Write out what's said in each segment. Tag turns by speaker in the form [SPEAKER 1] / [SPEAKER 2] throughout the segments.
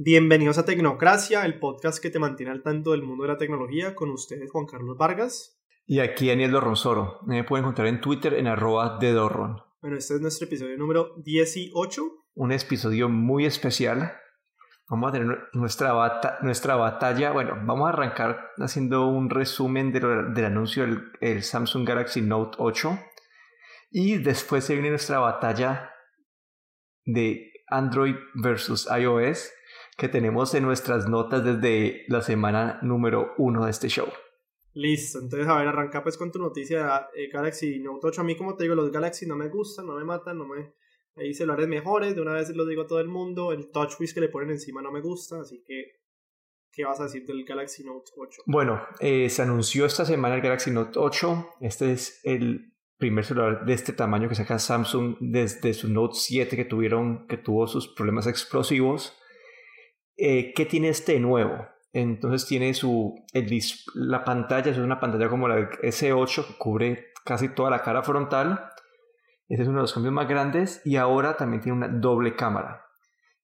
[SPEAKER 1] Bienvenidos a Tecnocracia, el podcast que te mantiene al tanto del mundo de la tecnología, con ustedes Juan Carlos Vargas.
[SPEAKER 2] Y aquí Daniel Dorronsoro. Me pueden encontrar en Twitter en arroba de Dorron.
[SPEAKER 1] Bueno, este es nuestro episodio número 18.
[SPEAKER 2] Un episodio muy especial. Vamos a tener nuestra, nuestra batalla. Bueno, vamos a arrancar haciendo un resumen del anuncio del Samsung Galaxy Note 8. Y después se viene nuestra batalla de Android versus iOS que tenemos en nuestras notas desde la semana número uno de este show.
[SPEAKER 1] Listo, entonces a ver, arranca pues con tu noticia de Galaxy Note 8. A mí, como te digo, los Galaxy no me gustan, no me matan, no me... Hay celulares mejores, de una vez lo digo a todo el mundo. El TouchWiz que le ponen encima no me gusta, así que ¿Qué vas a decir del Galaxy Note 8?
[SPEAKER 2] Bueno, eh, se anunció esta semana el Galaxy Note 8. Este es el primer celular de este tamaño que saca Samsung desde su Note 7 que tuvieron, que tuvo sus problemas explosivos. Eh, ¿qué tiene este nuevo? Entonces tiene su, la pantalla, es una pantalla como la S8 que cubre casi toda la cara frontal. Ese es uno de los cambios más grandes y ahora también tiene una doble cámara.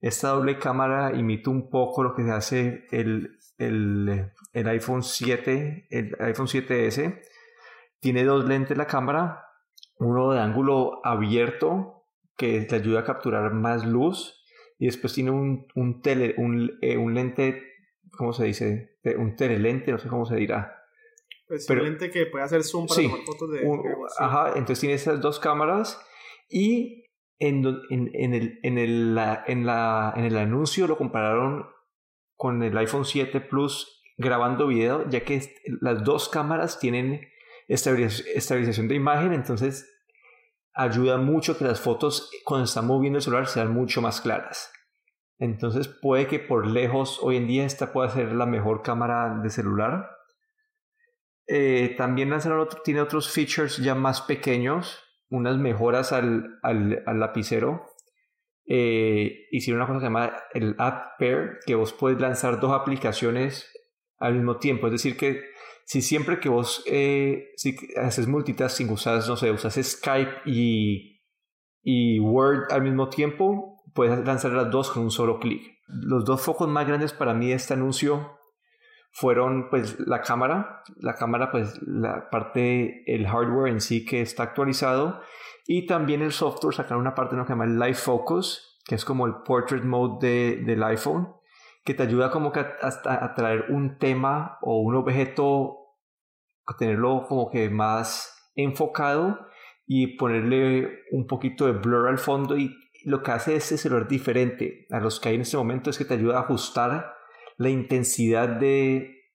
[SPEAKER 2] Esta doble cámara imita un poco lo que se hace el, el, el iPhone 7, el iPhone 7S. Tiene dos lentes la cámara, uno de ángulo abierto que te ayuda a capturar más luz y después tiene un, un, tele, un, eh, un lente, ¿cómo se dice? Un telelente, no sé cómo se dirá.
[SPEAKER 1] Pues un lente que puede hacer zoom para tomar fotos de...
[SPEAKER 2] ajá, entonces tiene esas dos cámaras y en, en, en, el, en, el, en, la, en el anuncio lo compararon con el iPhone 7 Plus grabando video, ya que las dos cámaras tienen estabilización de imagen, entonces ayuda mucho que las fotos cuando están moviendo el celular sean mucho más claras. Entonces puede que por lejos hoy en día esta pueda ser la mejor cámara de celular. Eh, también lanzaron tiene otros features ya más pequeños, unas mejoras al, al, lapicero. Eh, hicieron una cosa que se llama el App Pair, que vos puedes lanzar dos aplicaciones al mismo tiempo. Es decir, que si siempre que vos eh, si haces multitasking, usas, no sé, usas Skype y, y Word al mismo tiempo, puedes lanzar las dos con un solo clic. Los dos focos más grandes para mí de este anuncio fueron pues la cámara, la cámara pues la parte, el hardware en sí que está actualizado y también el software sacaron una parte que se llama el Live Focus, que es como el portrait mode de, del iPhone que te ayuda como que a, traer un tema o un objeto, tenerlo como que más enfocado y ponerle un poquito de blur al fondo y lo que hace este celular diferente a los que hay en este momento es que te ayuda a ajustar la intensidad de,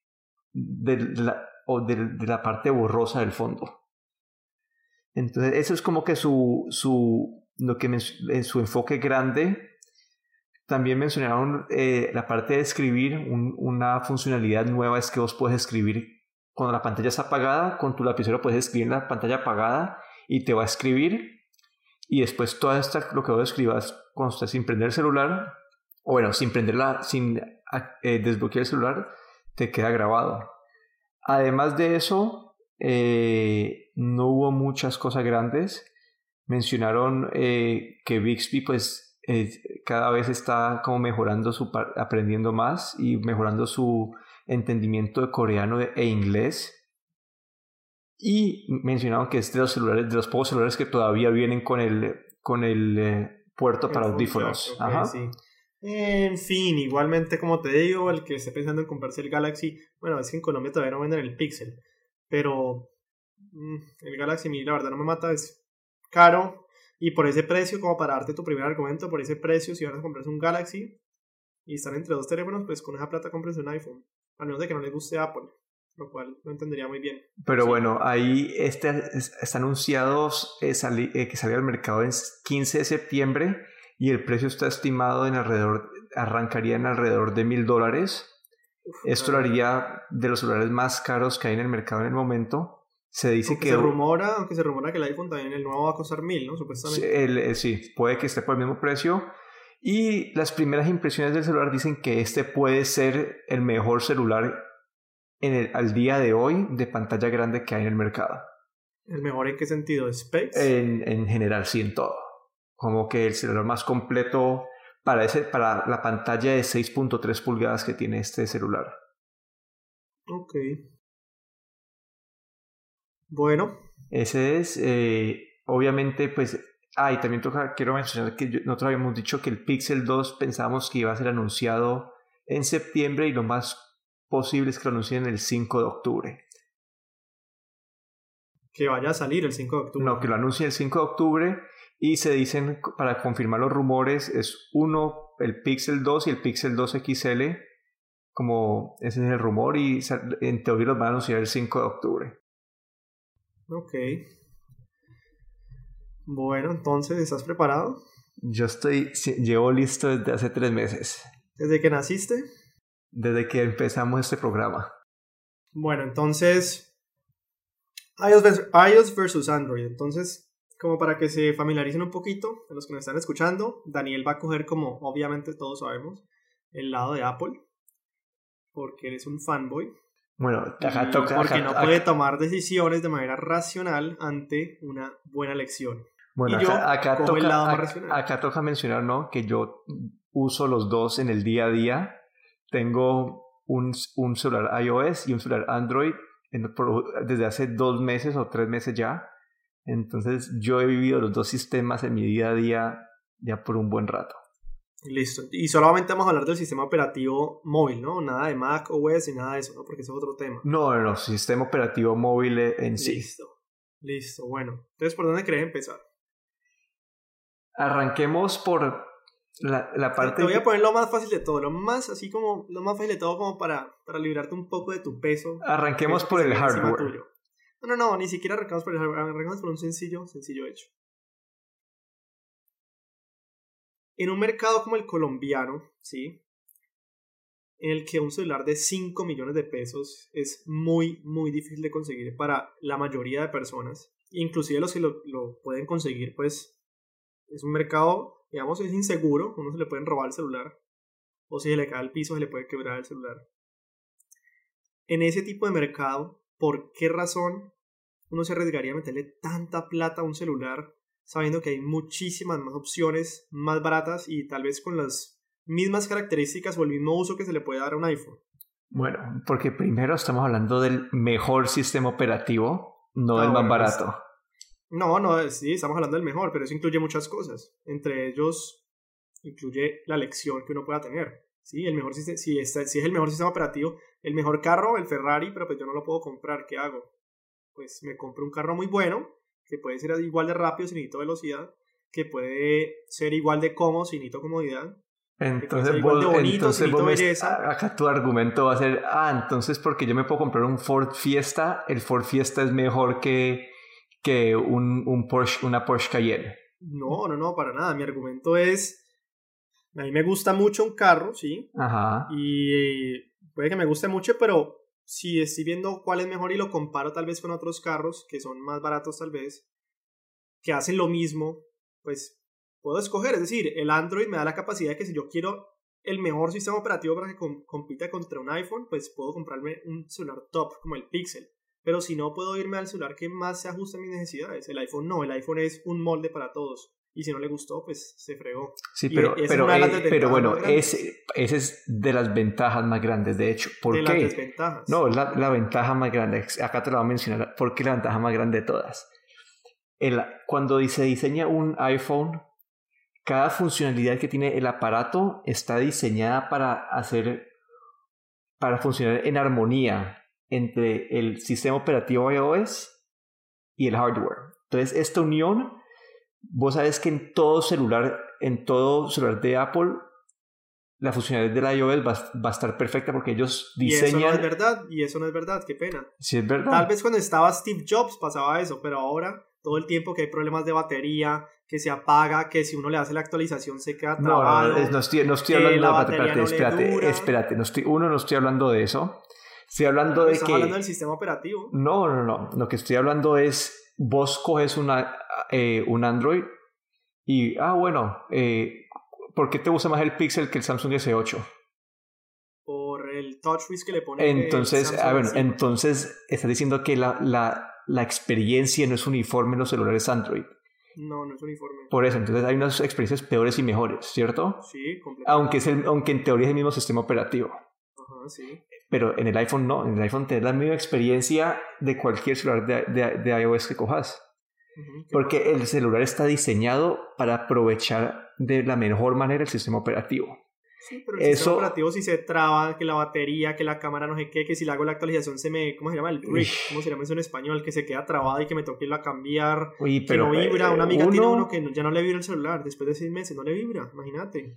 [SPEAKER 2] de, la, o de, la parte borrosa del fondo. Entonces, eso es como que su, su, lo que su enfoque grande también mencionaron eh, la parte de escribir, una funcionalidad nueva es que vos puedes escribir cuando la pantalla está apagada, con tu lapicero puedes escribir en la pantalla apagada y te va a escribir y después toda esta, lo que vos escribas cuando estás sin prender el celular, o bueno, sin prenderla, sin eh, desbloquear el celular, te queda grabado. Además de eso, eh, no hubo muchas cosas grandes. Mencionaron que Bixby pues cada vez está como mejorando su, aprendiendo más y mejorando su entendimiento de coreano e inglés. Y mencionaron que es de los celulares, de los pocos celulares que todavía vienen con el, con el eh, puerto para audífonos.
[SPEAKER 1] En fin, igualmente como te digo, el que esté pensando en comprarse el Galaxy, bueno, es que en Colombia todavía no venden el Pixel, pero mm, el Galaxy, la verdad no me mata, es caro, y por ese precio, como para darte tu primer argumento, por ese precio, si vas a comprarse un Galaxy y están entre dos teléfonos, pues con esa plata compres un iPhone. A menos de que no les guste Apple, lo cual no entendería muy bien.
[SPEAKER 2] Pero bueno, ahí este, está anunciado eh, eh, que salió al mercado en 15 de septiembre y el precio está estimado en alrededor, arrancaría en alrededor de mil dólares. Esto lo haría de los celulares más caros que hay en el mercado en el momento. Se dice que.
[SPEAKER 1] Se rumora, aunque se rumora que el iPhone también, el nuevo va a costar mil, ¿no? Supuestamente.
[SPEAKER 2] Eh, sí, puede que esté por el mismo precio. Y las primeras impresiones del celular dicen que este puede ser el mejor celular en el, al día de hoy de pantalla grande que hay en el mercado.
[SPEAKER 1] ¿El mejor en qué sentido? ¿Specs?
[SPEAKER 2] En, en general, sí, en todo. Como que el celular más completo para, ese, para la pantalla de 6.3 pulgadas que tiene este celular.
[SPEAKER 1] Ok. Bueno.
[SPEAKER 2] Ese es, eh, obviamente, pues, ah, y también toca, quiero mencionar que nosotros habíamos dicho que el Pixel 2 pensábamos que iba a ser anunciado en septiembre y lo más posible es que lo anuncien el 5 de octubre.
[SPEAKER 1] Que vaya a salir el 5 de octubre.
[SPEAKER 2] No, que lo anuncien el 5 de octubre y se dicen, para confirmar los rumores, es uno, el Pixel 2 y el Pixel 2 XL, como ese es el rumor y en teoría los van a anunciar el 5 de octubre.
[SPEAKER 1] Ok. Bueno, entonces, ¿estás preparado?
[SPEAKER 2] Yo estoy, llevo listo desde hace tres meses.
[SPEAKER 1] ¿Desde que naciste?
[SPEAKER 2] Desde que empezamos este programa.
[SPEAKER 1] Bueno, entonces, iOS versus Android. Entonces, como para que se familiaricen un poquito, los que nos están escuchando, Daniel va a coger, como obviamente todos sabemos, el lado de Apple, porque eres un fanboy.
[SPEAKER 2] Bueno, acá toca.
[SPEAKER 1] Porque no puede tomar decisiones de manera racional ante una buena lección.
[SPEAKER 2] Bueno, acá, toca, acá, toca mencionar, ¿no? Que yo uso los dos en el día a día. Tengo un, un celular iOS y un celular Android desde hace dos meses o tres meses ya. Entonces yo he vivido los dos sistemas en mi día a día ya por un buen rato.
[SPEAKER 1] Listo. Y solamente vamos a hablar del sistema operativo móvil, ¿no? Nada de Mac OS y nada de eso, ¿no? Porque ese es otro tema.
[SPEAKER 2] No, no, no. Sistema operativo móvil en sí.
[SPEAKER 1] Listo. Listo. Bueno. Entonces, ¿por dónde querés empezar?
[SPEAKER 2] Arranquemos por la, la parte...
[SPEAKER 1] Te voy a poner lo más fácil de todo. Lo más, así como, lo más fácil de todo como para, para librarte un poco de tu peso.
[SPEAKER 2] Arranquemos por el hardware.
[SPEAKER 1] No, no, no, ni siquiera arrancamos por el arrancamos por un sencillo, sencillo hecho. En un mercado como el colombiano, ¿sí? En el que un celular de 5 millones de pesos es muy, muy difícil de conseguir para la mayoría de personas. Inclusive los que lo, pueden conseguir, pues es un mercado, digamos, es inseguro. Uno se le pueden robar el celular. O si se le cae al piso, se le puede quebrar el celular. En ese tipo de mercado, ¿por qué razón uno se arriesgaría a meterle tanta plata a un celular sabiendo que hay muchísimas más opciones más baratas y tal vez con las mismas características o el mismo uso que se le puede dar a un iPhone?
[SPEAKER 2] Bueno, porque primero estamos hablando del mejor sistema operativo, no del más barato.
[SPEAKER 1] No, no, sí, estamos hablando del mejor, pero eso incluye muchas cosas. Entre ellos, incluye la lección que uno pueda tener. Sí, el mejor, si, si es el mejor sistema operativo, el mejor carro, el Ferrari, pero pues yo no lo puedo comprar, ¿qué hago? Pues me compro un carro muy bueno, que puede ser igual de rápido si necesito velocidad, que puede ser igual de cómodo si necesito comodidad.
[SPEAKER 2] Entonces, vos, bonito, entonces acá tu argumento va a ser, ah, entonces porque yo me puedo comprar un Ford Fiesta, el Ford Fiesta es mejor que, que un, un Porsche, una Porsche Cayenne.
[SPEAKER 1] No, no, no, para nada. Mi argumento es, a mí me gusta mucho un carro, ¿sí?
[SPEAKER 2] Ajá.
[SPEAKER 1] Y puede que me guste mucho, pero si estoy viendo cuál es mejor y lo comparo tal vez con otros carros que son más baratos tal vez, que hacen lo mismo, pues puedo escoger. Es decir, el Android me da la capacidad de que si yo quiero el mejor sistema operativo para que compita contra un iPhone, pues puedo comprarme un celular top como el Pixel. Pero si no, puedo irme al celular que más se ajuste a mis necesidades. El iPhone no, el iPhone es un molde para todos y si no le gustó, pues se fregó.
[SPEAKER 2] Sí, pero, pero, eh, pero bueno, ese, ese es de las ventajas más grandes, de hecho. ¿Por
[SPEAKER 1] de
[SPEAKER 2] qué?
[SPEAKER 1] las desventajas.
[SPEAKER 2] No, la, la ventaja más grande, acá te lo voy a mencionar, ¿por qué la ventaja más grande de todas? El, cuando se diseña un iPhone, cada funcionalidad que tiene el aparato está diseñada para hacer, para funcionar en armonía entre el sistema operativo iOS y el hardware. Entonces, esta unión Vos sabes que en todo celular, en todo celular de Apple, la funcionalidad de la iOS va, va, a estar perfecta porque ellos diseñan...
[SPEAKER 1] Y eso no es verdad, y eso no es verdad, qué pena.
[SPEAKER 2] Sí, es verdad.
[SPEAKER 1] Tal vez cuando estaba Steve Jobs pasaba eso, pero ahora todo el tiempo que hay problemas de batería, que se apaga, que si uno le hace la actualización se queda trabado.
[SPEAKER 2] No, no, no estoy, no estoy hablando de batería, espérate, espérate, no estoy, uno, no estoy hablando de eso. Estoy hablando de que...
[SPEAKER 1] hablando del sistema operativo.
[SPEAKER 2] No, no, no. Lo que estoy hablando es, vos coges una eh, un Android y, ah, bueno, eh, ¿por qué te gusta más el Pixel que el Samsung S8?
[SPEAKER 1] Por el TouchWiz que le pone.
[SPEAKER 2] Entonces, ah, bueno, entonces está diciendo que la, la, la, experiencia no es uniforme en los celulares Android.
[SPEAKER 1] No, no es uniforme.
[SPEAKER 2] Por eso, entonces hay unas experiencias peores y mejores, ¿cierto?
[SPEAKER 1] Sí, completamente.
[SPEAKER 2] Aunque, es el, aunque en teoría es el mismo sistema operativo.
[SPEAKER 1] Ajá, sí.
[SPEAKER 2] Pero en el iPhone no, en el iPhone tienes la misma experiencia de cualquier celular de, de, de iOS que cojas.
[SPEAKER 1] Ujú, ¿qué
[SPEAKER 2] Porque el celular está diseñado para aprovechar de la mejor manera el sistema operativo.
[SPEAKER 1] Sí, pero el
[SPEAKER 2] Eso-
[SPEAKER 1] sistema operativo si se traba, que la batería, que la cámara no sé qué, que si le hago la actualización se me, ¿cómo se llama? El brick. ¿cómo se llama eso en español? Que se queda trabada y que me toque irlo a cambiar,
[SPEAKER 2] Uy,
[SPEAKER 1] que no vibra.
[SPEAKER 2] eh,
[SPEAKER 1] Una amiga tiene
[SPEAKER 2] uno-
[SPEAKER 1] uno que no- ya no le vibra el celular, después de seis meses no le vibra, imagínate.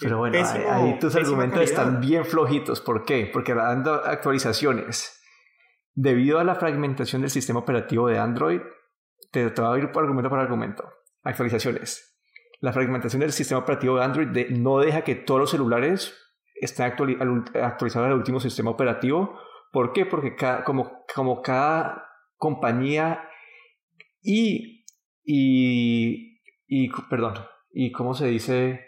[SPEAKER 2] Pero bueno, ahí-
[SPEAKER 1] pésimo-
[SPEAKER 2] ahí tus argumentos
[SPEAKER 1] calidad.
[SPEAKER 2] están bien flojitos. ¿Por qué? Porque dando actualizaciones, debido a la fragmentación del sistema operativo de Android, te, te voy a ir por argumento por argumento. Actualizaciones. La fragmentación del sistema operativo de Android de- no deja que todos los celulares estén actuali- al ul- actualizados al último sistema operativo. ¿Por qué? Porque cada, como, como cada compañía y, y, y, perdón, y cómo se dice,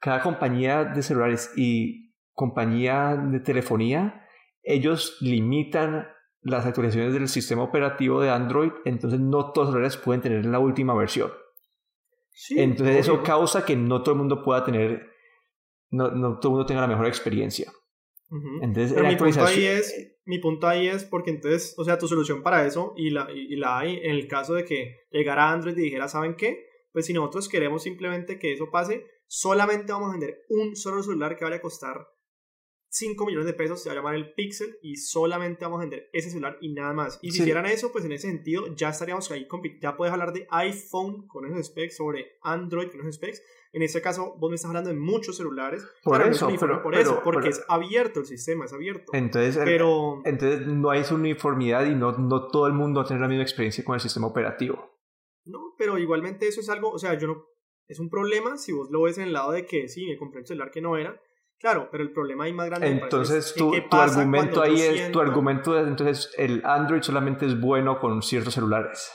[SPEAKER 2] cada compañía de celulares y compañía de telefonía, ellos limitan las actualizaciones del sistema operativo de Android, entonces no todos los celulares pueden tener la última versión.
[SPEAKER 1] Sí,
[SPEAKER 2] Entonces eso causa que no todo el mundo pueda tener, no, no todo el mundo tenga la mejor experiencia. Entonces
[SPEAKER 1] Pero mi punto ahí es, mi punto ahí es porque entonces, o sea, tu solución para eso y la, y, y la hay en el caso de que llegara Android y dijera, ¿saben qué? Pues si nosotros queremos simplemente que eso pase, solamente vamos a vender un solo celular que vaya a costar 5 millones de pesos, se va a llamar el Pixel y solamente vamos a vender ese celular y nada más. Y si
[SPEAKER 2] Sí.
[SPEAKER 1] hicieran eso, pues en ese sentido ya estaríamos ahí, ya puedes hablar de iPhone con esos specs, sobre Android con esos specs. En este caso, vos me estás hablando de muchos celulares.
[SPEAKER 2] Por
[SPEAKER 1] Claro, no es
[SPEAKER 2] eso, pero-
[SPEAKER 1] por
[SPEAKER 2] pero-
[SPEAKER 1] eso, porque
[SPEAKER 2] pero-
[SPEAKER 1] es abierto el sistema, es abierto.
[SPEAKER 2] entonces,
[SPEAKER 1] Pero,
[SPEAKER 2] entonces no hay esa uniformidad y no, no todo el mundo va a tener la misma experiencia con el sistema operativo.
[SPEAKER 1] no, pero igualmente eso es algo, o sea, yo no, es un problema si vos lo ves en el lado de que sí, me compré un celular que no era. Claro, pero el problema ahí más grande
[SPEAKER 2] Entonces
[SPEAKER 1] es
[SPEAKER 2] tu, argumento ahí es, tu argumento es entonces el Android solamente es bueno con ciertos celulares.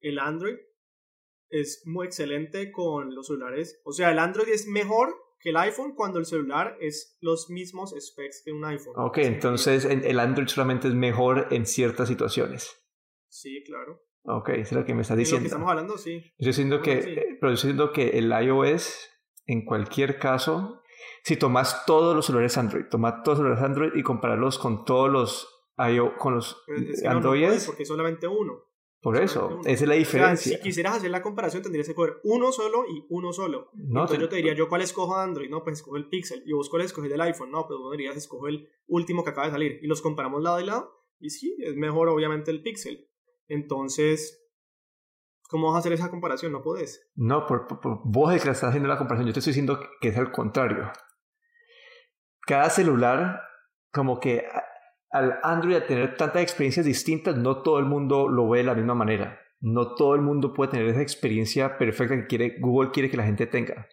[SPEAKER 1] El Android es muy excelente con los celulares, o sea, el Android es mejor que el iPhone cuando el celular es los mismos specs que un iPhone.
[SPEAKER 2] Ok, entonces en- el Android solamente es mejor en ciertas situaciones.
[SPEAKER 1] Sí, claro.
[SPEAKER 2] Ok, eso es lo que me estás
[SPEAKER 1] Es lo
[SPEAKER 2] diciendo.
[SPEAKER 1] que estamos hablando, sí.
[SPEAKER 2] Yo estoy diciendo que,
[SPEAKER 1] sí.
[SPEAKER 2] eh, pero yo diciendo que el iOS, en cualquier caso, si tomas todos los celulares Android, toma todos los celulares Android y compararlos con todos los iOS, con los
[SPEAKER 1] es que no, no
[SPEAKER 2] Androides,
[SPEAKER 1] porque es solamente uno.
[SPEAKER 2] por
[SPEAKER 1] solamente
[SPEAKER 2] eso,
[SPEAKER 1] uno.
[SPEAKER 2] esa es la
[SPEAKER 1] O sea,
[SPEAKER 2] diferencia.
[SPEAKER 1] si quisieras hacer la comparación, tendrías que coger uno solo y uno solo.
[SPEAKER 2] No,
[SPEAKER 1] Entonces
[SPEAKER 2] te-
[SPEAKER 1] yo te diría, ¿yo cuál escojo de Android? No, pues escojo el Pixel. ¿Y vos cuál escoges del iPhone? No, pues vos dirías, escojo el último que acaba de salir. Y los comparamos lado y lado. Y sí, es mejor obviamente el Pixel. Entonces, ¿cómo vas a hacer esa comparación? No puedes.
[SPEAKER 2] No, por, vos es que estás haciendo la comparación. Yo te estoy diciendo que es al contrario. Cada celular, como que al Android tener tantas experiencias distintas, no todo el mundo lo ve de la misma manera. No todo el mundo puede tener esa experiencia perfecta que quiere, Google quiere que la gente tenga.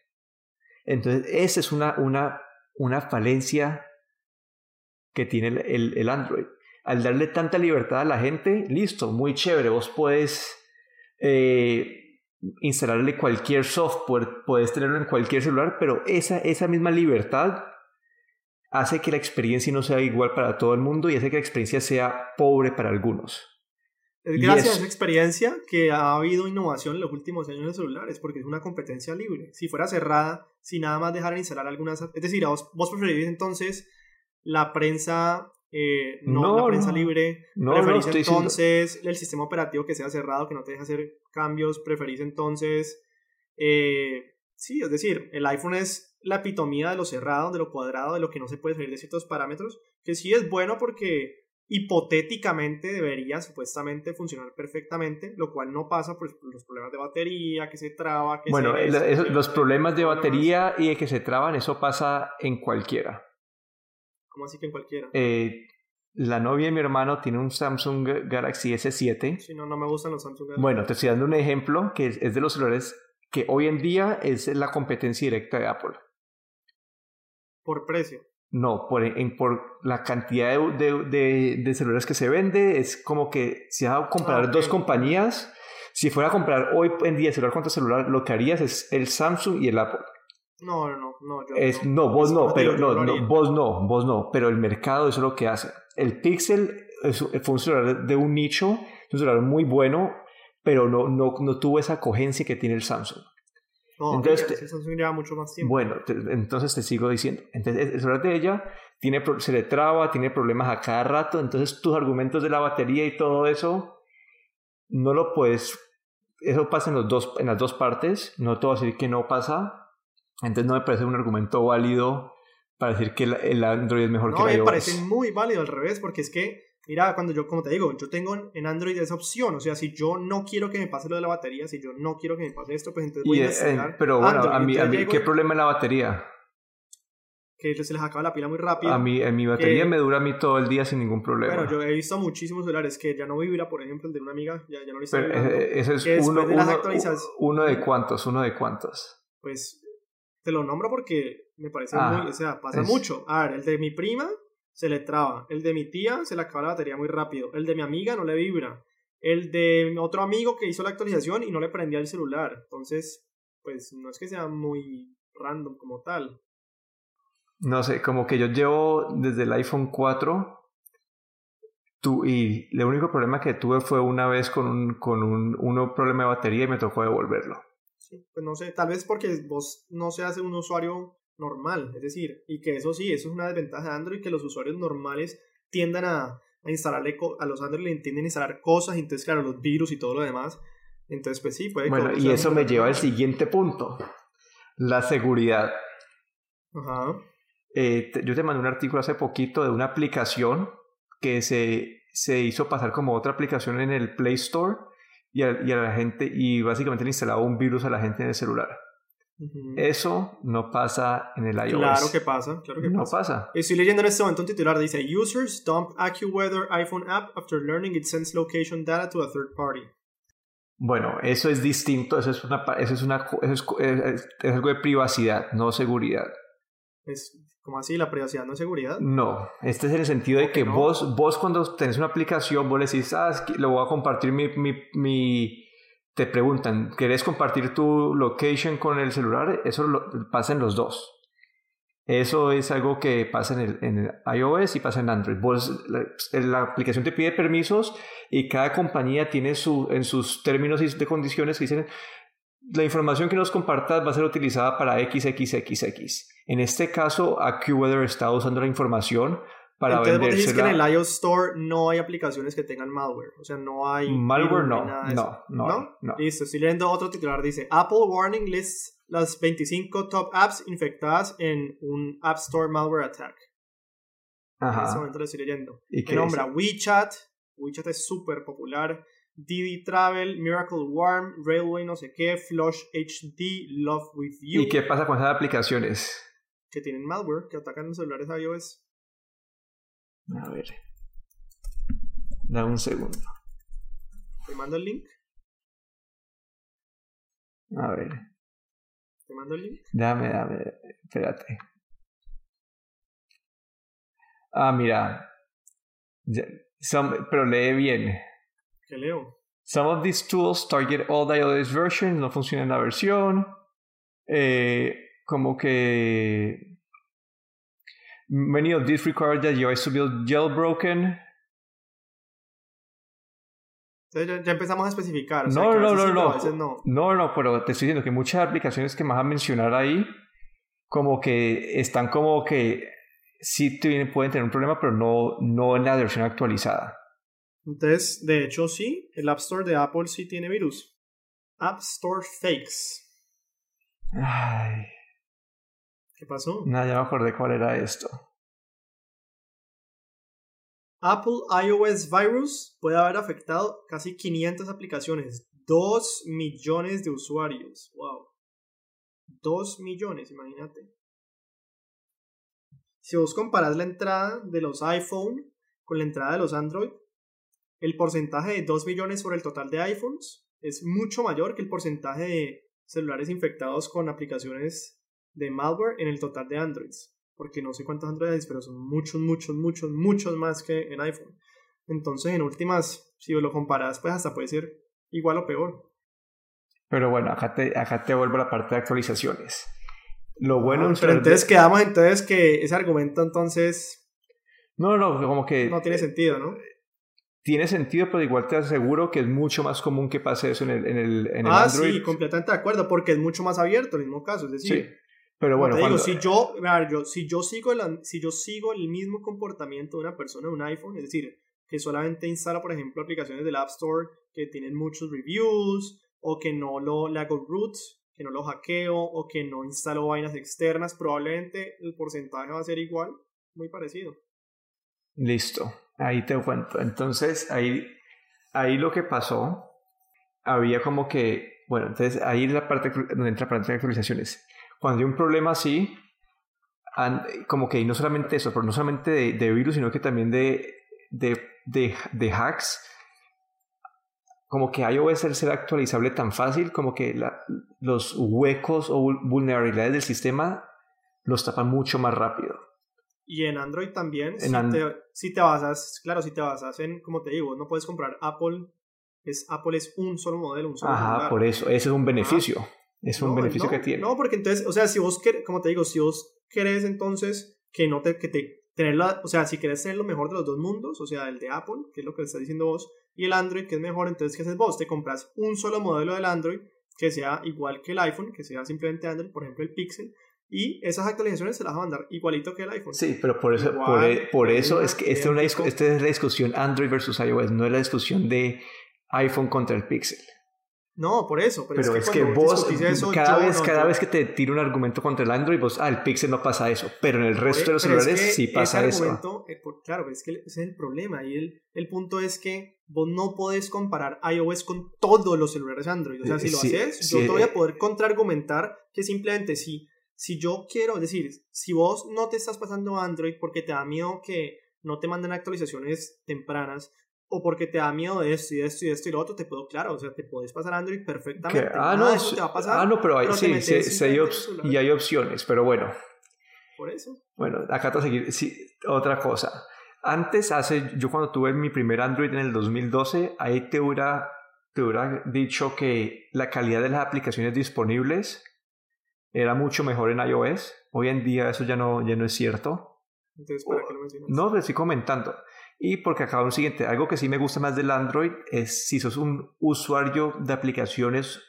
[SPEAKER 2] Entonces, esa es una, una, una falencia que tiene el- el Android. Al darle tanta libertad a la gente, listo, muy chévere, vos puedes eh, instalarle cualquier software, puedes tenerlo en cualquier celular, pero esa, esa misma libertad hace que la experiencia no sea igual para todo el mundo y hace que la experiencia sea pobre para algunos.
[SPEAKER 1] Es
[SPEAKER 2] Y
[SPEAKER 1] gracias a esa experiencia que ha habido innovación en los últimos años en los celulares, porque es una competencia libre. Si fuera cerrada, si nada más dejaran instalar algunas... Es decir, vos, vos preferís entonces la prensa... eh, no,
[SPEAKER 2] No,
[SPEAKER 1] la prensa libre.
[SPEAKER 2] No, no,
[SPEAKER 1] preferís
[SPEAKER 2] diciendo-
[SPEAKER 1] entonces el sistema operativo que sea cerrado, que no te deja hacer cambios. Preferís entonces... eh, sí, es decir, el iPhone es la epitomía de lo cerrado, de lo cuadrado, de lo que no se puede salir de ciertos parámetros, que sí es bueno porque hipotéticamente debería supuestamente funcionar perfectamente, lo cual no pasa por los problemas de batería, que se traba, que
[SPEAKER 2] Bueno,
[SPEAKER 1] se
[SPEAKER 2] el- eso- los problemas de batería y de que se traban, eso pasa en cualquiera.
[SPEAKER 1] ¿Cómo así que en cualquiera?
[SPEAKER 2] Eh, la novia de mi hermano tiene un Samsung Galaxy S7.
[SPEAKER 1] Si no, no me gustan los Samsung Galaxy.
[SPEAKER 2] Bueno, te estoy dando un ejemplo que es, es de los celulares que hoy en día es la competencia directa de Apple.
[SPEAKER 1] Por precio.
[SPEAKER 2] No, por, en, por la cantidad de, de, de- de celulares que se vende, es como que si vas a comparar
[SPEAKER 1] Ah,
[SPEAKER 2] dos compañías, si fuera a comprar hoy en día celular contra celular, lo que harías es el Samsung y el Apple.
[SPEAKER 1] No, no, no, no. Yo,
[SPEAKER 2] Es, no, vos
[SPEAKER 1] Eso
[SPEAKER 2] no,
[SPEAKER 1] te
[SPEAKER 2] pero no, no, vos no, vos no, pero el mercado eso es lo que hace. El Pixel es, fue un celular de un nicho, es un celular muy bueno, pero no, no, no tuvo esa cogencia que tiene el Samsung.
[SPEAKER 1] No, entonces, el Samsung lleva mucho más tiempo.
[SPEAKER 2] Bueno, entonces te sigo diciendo. Entonces, el celular de ella tiene, se le traba, tiene problemas a cada rato, entonces tus argumentos de la batería y todo eso, no lo puedes, eso pasa en, los dos, en las dos partes, no te voy a decir que no pasa, entonces no me parece un argumento válido para decir que el, Android es mejor que el iOS.
[SPEAKER 1] No, me parece muy válido al revés, porque es que, mira, cuando yo, como te digo, yo tengo en Android esa opción, o sea, si yo no quiero que me pase lo de la batería, si yo no quiero que me pase esto, pues entonces voy a
[SPEAKER 2] eh, Pero bueno, a mí, a mí ¿qué problema es la batería?
[SPEAKER 1] que se les acaba la pila muy rápido.
[SPEAKER 2] A mí, en mi batería me dura a mí todo el día sin ningún problema.
[SPEAKER 1] Bueno, yo he visto muchísimos celulares que ya no vibra, por ejemplo, el de una amiga, ya, ya no le está
[SPEAKER 2] Pero eh, ese es uno, de uno, de cuántos, uno de cuántos.
[SPEAKER 1] Pues te lo nombro porque me parece ah, muy, o sea, pasa mucho. A ver, el de mi prima se le traba, el de mi tía se le acaba la batería muy rápido, el de mi amiga no le vibra, el de otro amigo que hizo la actualización y no le prendía el celular. Entonces, pues no es que sea muy random como tal
[SPEAKER 2] no sé, como que yo llevo desde el iPhone 4 tú, y el único problema que tuve fue una vez con un, con un uno problema de batería y me tocó devolverlo.
[SPEAKER 1] Sí, pues no sé, tal vez porque vos no seas un usuario normal, es decir, y que eso sí, eso es una desventaja de Android, que los usuarios normales tiendan a, a instalarle, a los Android le tienden a instalar cosas, entonces claro, los virus y todo lo demás, entonces pues sí, puede
[SPEAKER 2] Bueno, y eso me lleva al siguiente punto, la seguridad.
[SPEAKER 1] Ajá.
[SPEAKER 2] Eh, yo te mandé un artículo hace poquito de una aplicación que se, se hizo pasar como otra aplicación en el Play Store y a, y a la gente, y básicamente le instalaba un virus a la gente en el celular. Eso no pasa en el iOS.
[SPEAKER 1] Claro que pasa, claro que
[SPEAKER 2] no pasa.
[SPEAKER 1] Estoy leyendo en este momento un titular, dice Users dump AccuWeather iPhone app after learning it sends location data to a third party.
[SPEAKER 2] Bueno, eso es distinto, eso es, una, eso es, una, eso es, es algo de privacidad, no seguridad.
[SPEAKER 1] Es, ¿Cómo así? ¿La privacidad no es seguridad?
[SPEAKER 2] No, este es el sentido de que vos, vos cuando tenés una aplicación, vos le decís, ah, le voy a compartir mi, mi, mi, Te preguntan, ¿querés compartir tu location con el celular? Eso lo, pasa en los dos. Eso es algo que pasa en el, en iOS y pasa en Android. Vos, la, aplicación te pide permisos y cada compañía tiene su, en sus términos y de condiciones que dicen, la información que nos compartas va a ser utilizada para XXXX. En este caso, AccuWeather está usando la información para
[SPEAKER 1] Entonces, vendérsela. que en el iOS Store no hay aplicaciones que tengan malware. O sea, no hay...
[SPEAKER 2] Malware no, no, no, no,
[SPEAKER 1] Listo, estoy leyendo otro titular. Dice, Apple Warning lists las 25 top apps infectadas en un App Store malware attack. Ajá. En ese momento lo estoy leyendo. ¿Y qué nombra WeChat. WeChat es súper popular. Didi Travel, Miracle Warm, Railway no sé qué, Flush HD, Love With You.
[SPEAKER 2] ¿Y qué pasa con esas aplicaciones?
[SPEAKER 1] Que tienen malware, que atacan los celulares iOS.
[SPEAKER 2] A ver. Da un segundo.
[SPEAKER 1] ¿Te mando el link?
[SPEAKER 2] A ver.
[SPEAKER 1] ¿Te mando el link?
[SPEAKER 2] Dame, dame, espérate. Ah, mira. pero lee bien.
[SPEAKER 1] ¿Qué leo?
[SPEAKER 2] Some of these tools target all the iOS versions, no funciona en la versión. Eh, como que many of these require that device to be jailbroken.
[SPEAKER 1] Ya, ya, empezamos a especificar.
[SPEAKER 2] no, no, no, no. No, no, pero te estoy diciendo que muchas aplicaciones que vas a mencionar ahí, como que están como que sí pueden tener un problema, pero no, no en la versión actualizada.
[SPEAKER 1] Entonces, de hecho, sí, el App Store de Apple sí tiene virus. App Store Fakes.
[SPEAKER 2] Ay.
[SPEAKER 1] ¿Qué pasó?
[SPEAKER 2] Nada, ya me acordé cuál era esto.
[SPEAKER 1] Apple iOS Virus puede haber afectado casi 500 aplicaciones. 2 millones de usuarios. Wow. 2 millones, imagínate. Si vos comparás la entrada de los iPhone con la entrada de los Android, el porcentaje de 2 millones sobre el total de iPhones es mucho mayor que el porcentaje de celulares infectados con aplicaciones de malware en el total de Androids. Porque no sé cuántos Androids, pero son muchos, muchos, muchos, muchos más que en iPhone. Entonces, en últimas, si lo comparas, pues hasta puede ser igual o peor.
[SPEAKER 2] Pero bueno, acá te, acá te vuelvo a la parte de actualizaciones. Lo bueno...
[SPEAKER 1] pero entonces quedamos entonces que ese argumento entonces...
[SPEAKER 2] No, no, como que...
[SPEAKER 1] No tiene sentido, ¿no?
[SPEAKER 2] tiene sentido, pero igual te aseguro que es mucho más común que pase eso en el, en el, en el
[SPEAKER 1] ah,
[SPEAKER 2] Android.
[SPEAKER 1] sí, completamente de acuerdo, porque es mucho más abierto en el mismo caso. Es decir,
[SPEAKER 2] Sí, pero bueno,
[SPEAKER 1] te digo,
[SPEAKER 2] cuando-
[SPEAKER 1] si yo, a ver, yo, si yo sigo el, si yo sigo el mismo comportamiento de una persona de un iPhone, es decir, que solamente instala, por ejemplo, aplicaciones del App Store que tienen muchos reviews, o que no lo le hago root, que no lo hackeo, o que no instalo vainas externas, probablemente el porcentaje va a ser igual, muy parecido.
[SPEAKER 2] Listo, ahí te cuento. Entonces, ahí, ahí lo que pasó, había como que, bueno, entonces ahí es la parte donde entra la parte de actualizaciones. Cuando hay un problema así, como que no solamente eso, pero no solamente de, de virus, sino que también de, de, de, hacks, como que iOS al ser actualizable tan fácil, como que la- los huecos o vul- vulnerabilidades del sistema los tapan mucho más rápido.
[SPEAKER 1] Y en Android también,
[SPEAKER 2] En
[SPEAKER 1] si, te, si te basas, claro, si te basas en, como te digo, no puedes comprar Apple, es Apple es un solo modelo, un solo
[SPEAKER 2] Ajá,
[SPEAKER 1] celular.
[SPEAKER 2] por eso, ese es un beneficio. Es un
[SPEAKER 1] No,
[SPEAKER 2] beneficio
[SPEAKER 1] no,
[SPEAKER 2] que tiene.
[SPEAKER 1] No, porque entonces, o sea, si vos querés, como te digo, si vos querés entonces que no te, que te, tener la, o sea, si querés tener lo mejor de los dos mundos, o sea, el de Apple, que es lo que estás diciendo vos, y el Android, que es mejor, entonces, ¿qué haces vos? Te compras un solo modelo del Android que sea igual que el iPhone, que sea simplemente Android, por ejemplo, el Pixel, y esas actualizaciones se las va a mandar igualito que el iPhone.
[SPEAKER 2] Sí, pero por eso,
[SPEAKER 1] Igual,
[SPEAKER 2] por, e- por eso es que esta es, una esta es la discusión Android versus iOS, no es la discusión de iPhone contra el Pixel.
[SPEAKER 1] No, por eso, pero,
[SPEAKER 2] Pero es que,
[SPEAKER 1] cuando
[SPEAKER 2] vos,
[SPEAKER 1] eso,
[SPEAKER 2] cada, vez,
[SPEAKER 1] no-
[SPEAKER 2] cada vez que te tiro un argumento contra el Android, vos, ah, el Pixel no pasa eso, pero en el resto de los
[SPEAKER 1] es
[SPEAKER 2] celulares
[SPEAKER 1] que
[SPEAKER 2] sí pasa
[SPEAKER 1] ese
[SPEAKER 2] eso.
[SPEAKER 1] argumento, eh, por- claro, es que ese es el problema. Y el, el punto es que vos no podés comparar iOS con todos los celulares Android. O sea, si lo
[SPEAKER 2] Sí,
[SPEAKER 1] haces,
[SPEAKER 2] sí,
[SPEAKER 1] yo te voy
[SPEAKER 2] eh.
[SPEAKER 1] a poder contraargumentar que simplemente si, si yo quiero, es decir, si vos no te estás pasando a Android porque te da miedo que no te manden actualizaciones tempranas, o porque te da miedo de esto y de esto y de esto y lo otro, te puedo, claro, o sea, te puedes pasar Android
[SPEAKER 2] Que-
[SPEAKER 1] perfectamente.
[SPEAKER 2] ah,
[SPEAKER 1] Nada
[SPEAKER 2] no,
[SPEAKER 1] eso te va a pasar.
[SPEAKER 2] ah, no, pero, hay,
[SPEAKER 1] pero
[SPEAKER 2] sí, sí, sí hay y hay opciones, pero bueno,
[SPEAKER 1] Por eso.
[SPEAKER 2] Bueno, acá te seguir. Sí, otra cosa. Antes, hace, yo cuando tuve mi primer Android en el 2012, ahí te hubiera, te hubiera dicho que la calidad de las aplicaciones disponibles era mucho mejor en iOS. Hoy en día eso ya no, ya no es cierto.
[SPEAKER 1] Entonces, ¿para qué lo?
[SPEAKER 2] No, te estoy comentando. Y porque acá un siguiente, algo que sí me gusta más del Android es si sos un usuario de aplicaciones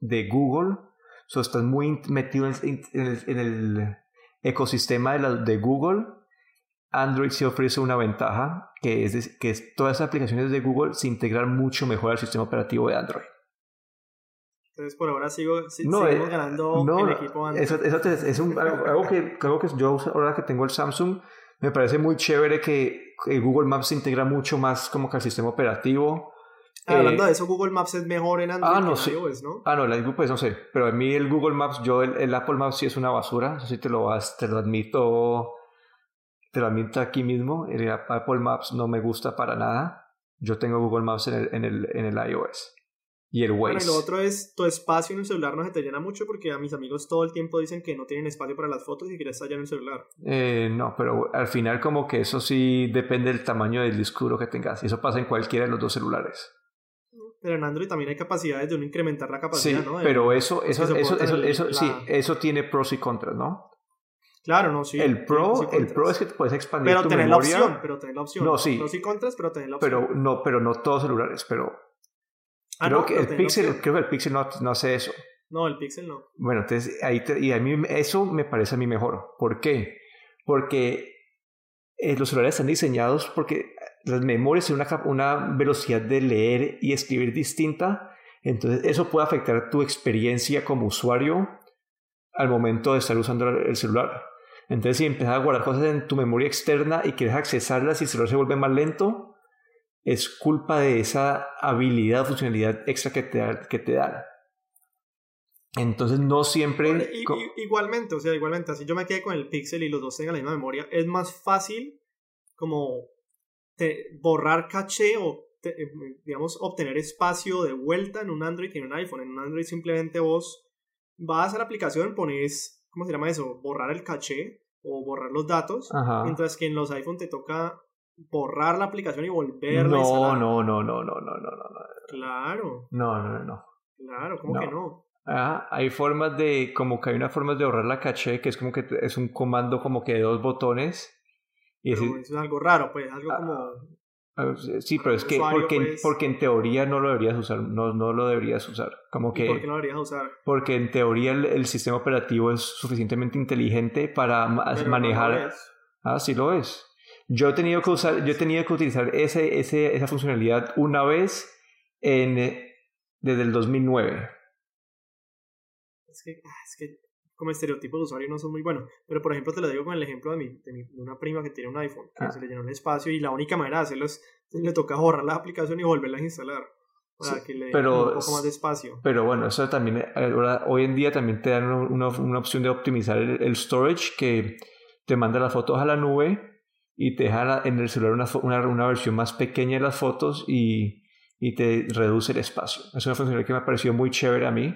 [SPEAKER 2] de Google, so estás muy metido en, el, en el ecosistema de, Google, Android sí ofrece una ventaja, que es que todas las aplicaciones de Google se integran mucho mejor al sistema operativo de Android.
[SPEAKER 1] Entonces, por ahora sigo, si-
[SPEAKER 2] No,
[SPEAKER 1] seguimos
[SPEAKER 2] eh,
[SPEAKER 1] ganando
[SPEAKER 2] no,
[SPEAKER 1] el equipo Android.
[SPEAKER 2] Eso, eso es un, algo, algo que, algo que yo ahora que tengo el Samsung, me parece muy chévere que, que Google Maps se integra mucho más como que al sistema operativo.
[SPEAKER 1] Ah, Hablando
[SPEAKER 2] Eh,
[SPEAKER 1] de eso, Google Maps es mejor en Android
[SPEAKER 2] ah, no,
[SPEAKER 1] que en iOS, ¿no?
[SPEAKER 2] Ah, no, la pues no sé, pero a mí el Google Maps, yo el, el Apple Maps sí es una basura, eso sí te lo, vas- te lo admito, te lo admito aquí mismo, el Apple Maps no me gusta para nada, yo tengo Google Maps en el, en el, en el iOS y el
[SPEAKER 1] Bueno, y
[SPEAKER 2] Waze.
[SPEAKER 1] lo otro es, tu espacio en el celular no se te llena mucho porque a mis amigos todo el tiempo dicen que no tienen espacio para las fotos y que lleno en el celular.
[SPEAKER 2] Eh, no, pero al final como que eso sí depende del tamaño del disco duro que tengas, y eso pasa en cualquiera de los dos celulares.
[SPEAKER 1] Pero en Android también hay capacidades de uno incrementar la
[SPEAKER 2] Sí,
[SPEAKER 1] capacidad, ¿no? De-
[SPEAKER 2] pero eso, eso, eso, eso,
[SPEAKER 1] el-
[SPEAKER 2] eso, sí, eso tiene pros y contras, ¿no?
[SPEAKER 1] Claro, no, sí.
[SPEAKER 2] el pro,
[SPEAKER 1] sí,
[SPEAKER 2] el pro es que te puedes expandir
[SPEAKER 1] Pero
[SPEAKER 2] tu
[SPEAKER 1] tener la opción, pero tener la opción.
[SPEAKER 2] No, sí.
[SPEAKER 1] Pros y contras, pero tener la opción.
[SPEAKER 2] pero no, pero no todos celulares, pero
[SPEAKER 1] Ah,
[SPEAKER 2] creo
[SPEAKER 1] no,
[SPEAKER 2] que el Pixel,
[SPEAKER 1] opción.
[SPEAKER 2] creo que el Pixel no, no hace eso.
[SPEAKER 1] No, el Pixel no.
[SPEAKER 2] Bueno, entonces ahí te- y a mí eso me parece a mí mejor. ¿Por qué? Porque eh, los celulares están diseñados porque las memorias tienen una, una velocidad de leer y escribir distinta, entonces eso puede afectar tu experiencia como usuario al momento de estar usando el celular. Entonces, si empiezas a guardar cosas en tu memoria externa y quieres accesarlas y el celular se vuelve más lento, es culpa de esa habilidad funcionalidad extra que te, da- que te dan. Entonces, no siempre...
[SPEAKER 1] Igualmente, o sea, igualmente, así yo me quedé con el Pixel y los dos tengan la misma memoria, es más fácil como te- borrar caché o, te- eh, digamos, obtener espacio de vuelta en un Android que en un iPhone. En un Android simplemente vos vas a la aplicación, pones, ¿cómo se llama eso? Borrar el caché o borrar los datos,
[SPEAKER 2] Ajá.
[SPEAKER 1] mientras que en los iPhone te toca borrar la aplicación y volverla a
[SPEAKER 2] No,
[SPEAKER 1] instalar.
[SPEAKER 2] no, no, no, no, no, no, no,
[SPEAKER 1] Claro,
[SPEAKER 2] no, no, no, no.
[SPEAKER 1] claro, ¿cómo
[SPEAKER 2] No.
[SPEAKER 1] que no?
[SPEAKER 2] Ah, hay formas de, como que hay una forma de ahorrar la caché, que es como que es un comando como que de dos botones. Y
[SPEAKER 1] Pero es algo raro, pues, algo
[SPEAKER 2] Ah,
[SPEAKER 1] como...
[SPEAKER 2] Ah, sí, pero es que porque, pues porque en teoría no lo deberías usar, no, no lo deberías usar. Como que,
[SPEAKER 1] ¿Por qué no lo deberías usar?
[SPEAKER 2] Porque en teoría el, sistema operativo es suficientemente inteligente para manejar. ah, sí lo es. Yo he tenido que usar, yo he tenido que utilizar ese, ese, esa funcionalidad una vez en, desde el 2009.
[SPEAKER 1] Es que, ah, es que como estereotipos de usuario no son muy buenos. Pero por ejemplo, te lo digo con el ejemplo de, mi, de, una prima que tiene un iPhone, que ah. se le llenó el espacio y la única manera de hacerlo es le toca borrar la aplicación y volverla a instalar. Para que le pero, un poco más de espacio.
[SPEAKER 2] Pero bueno, eso también, ahora, hoy en día también te dan una, una opción de optimizar el, storage que te manda las fotos a la nube y te deja en el celular una, una, una versión más pequeña de las fotos y, y te reduce el espacio. Es una funcionalidad que me ha parecido muy chévere a mí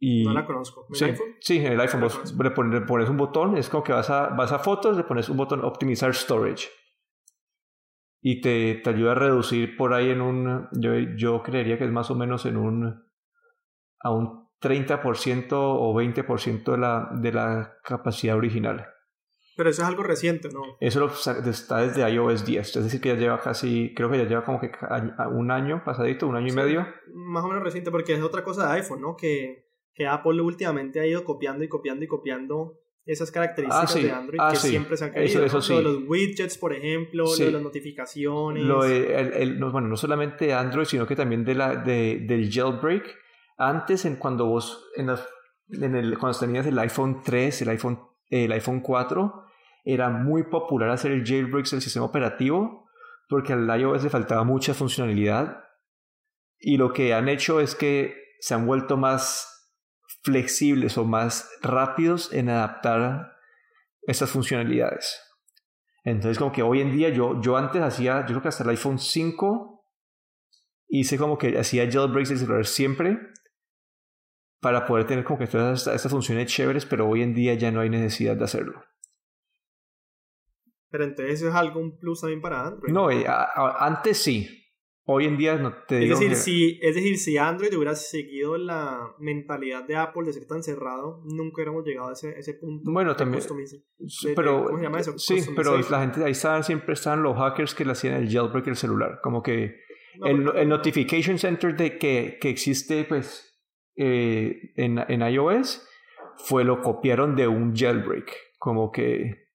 [SPEAKER 1] no la conozco.
[SPEAKER 2] ¿En sí, iPhone? Sí, en el iPhone vos le pones, un botón, es como que vas a, vas a fotos, le pones un botón optimizar storage. Y te, te ayuda a reducir por ahí en un, yo, yo creería que es más o menos en un, a un 30% o 20% de la, de la capacidad original.
[SPEAKER 1] Pero eso es algo reciente, ¿no?
[SPEAKER 2] Eso está desde iOS 10, es decir, que ya lleva casi, creo que ya lleva como que un año pasadito, un año y medio.
[SPEAKER 1] Más o menos reciente, porque es otra cosa de iPhone, ¿no? Que que Apple últimamente ha ido copiando y copiando y copiando esas características ah, de Android
[SPEAKER 2] ah,
[SPEAKER 1] que siempre se han querido. Eso, sí. los widgets, por ejemplo, lo de las notificaciones.
[SPEAKER 2] Lo el, bueno, no solamente Android, sino que también de la, de, del jailbreak. Antes, en cuando vos, en, en el, cuando tenías el iPhone 3, el iPhone, el iPhone 4, era muy popular hacer el jailbreak del sistema operativo porque al iOS le faltaba mucha funcionalidad. Y lo que han hecho es que se han vuelto más flexibles o más rápidos en adaptar estas funcionalidades. Entonces, como que hoy en día yo, yo antes hacía, yo creo que hasta el iPhone 5 hice como que hacía jailbreaks del celular siempre para poder tener como que todas estas, funciones chéveres, pero hoy en día ya no hay necesidad de hacerlo.
[SPEAKER 1] Pero entonces eso es algo un plus también para Android.
[SPEAKER 2] No, antes sí, Hoy en día no te
[SPEAKER 1] digo. Es decir, si, es decir, si Android hubiera seguido la mentalidad de Apple de ser tan cerrado, nunca hubiéramos llegado a ese, ese punto.
[SPEAKER 2] Bueno, también. pero, ¿Cómo se llama eso? Sí, pero la gente ahí estaban, siempre estaban los hackers que le hacían el jailbreak del celular. Como que el, el, Notification Center de que, que existe pues eh, en, en iOS fue lo copiaron de un jailbreak. Como que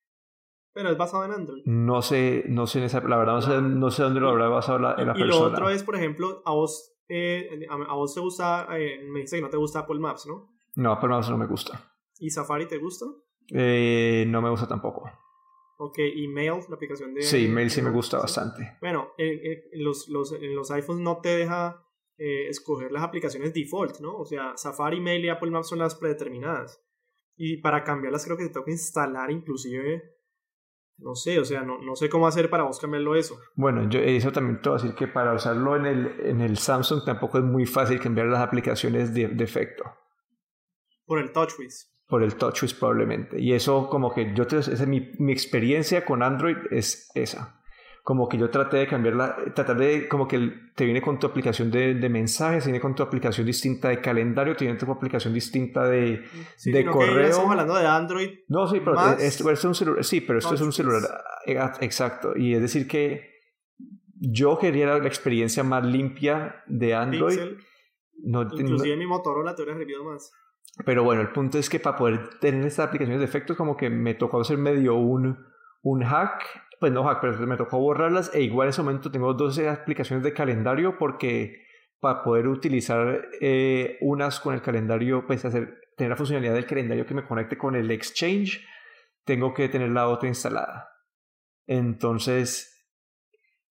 [SPEAKER 1] pero es basado en Android.
[SPEAKER 2] No sé, no sé en esa, la verdad no sé, no sé dónde lo habrá basado la, en la persona. Y lo
[SPEAKER 1] otro es, por ejemplo, a vos, eh, a, vos te gusta, eh, me dice que no te gusta Apple Maps, ¿no?
[SPEAKER 2] No, Apple Maps no me gusta.
[SPEAKER 1] ¿Y Safari te gusta?
[SPEAKER 2] Eh, no me gusta tampoco.
[SPEAKER 1] Ok, ¿y Mail, la aplicación de...
[SPEAKER 2] Sí, Mail sí me gusta bastante.
[SPEAKER 1] Bueno, en, los, los, en los iPhones no te deja eh, escoger las aplicaciones default, ¿no? O sea, Safari, Mail y Apple Maps son las predeterminadas. Y para cambiarlas creo que te toca instalar inclusive no sé, o sea, no, no sé cómo hacer para vos cambiarlo eso.
[SPEAKER 2] Bueno, yo eso también te voy a decir que para usarlo en el, en el Samsung tampoco es muy fácil cambiar las aplicaciones de defecto.
[SPEAKER 1] Por el TouchWiz.
[SPEAKER 2] Por el TouchWiz probablemente. Y eso como que yo, te, esa, mi, mi experiencia con Android es esa como que yo traté de cambiarla, tratar de, como que te viene con tu aplicación de, de mensajes, viene con tu aplicación distinta de calendario, te viene tu aplicación distinta de, de correo.
[SPEAKER 1] Estamos hablando de Android.
[SPEAKER 2] No, sí, pero esto, es un celular, sí, pero esto es un celular, eh, exacto. Y es decir que yo quería la experiencia más limpia de Android.
[SPEAKER 1] No, Inclusive mi Motorola te hubiera servido más.
[SPEAKER 2] Pero bueno, el punto es que para poder tener estas aplicaciones de efectos, como que me tocó hacer medio un, un hack pues no hack, pero me tocó borrarlas e igual en ese momento tengo 12 aplicaciones de calendario porque para poder utilizar eh, unas con el calendario, pues hacer, tener la funcionalidad del calendario que me conecte con el Exchange, tengo que tener la otra instalada. Entonces,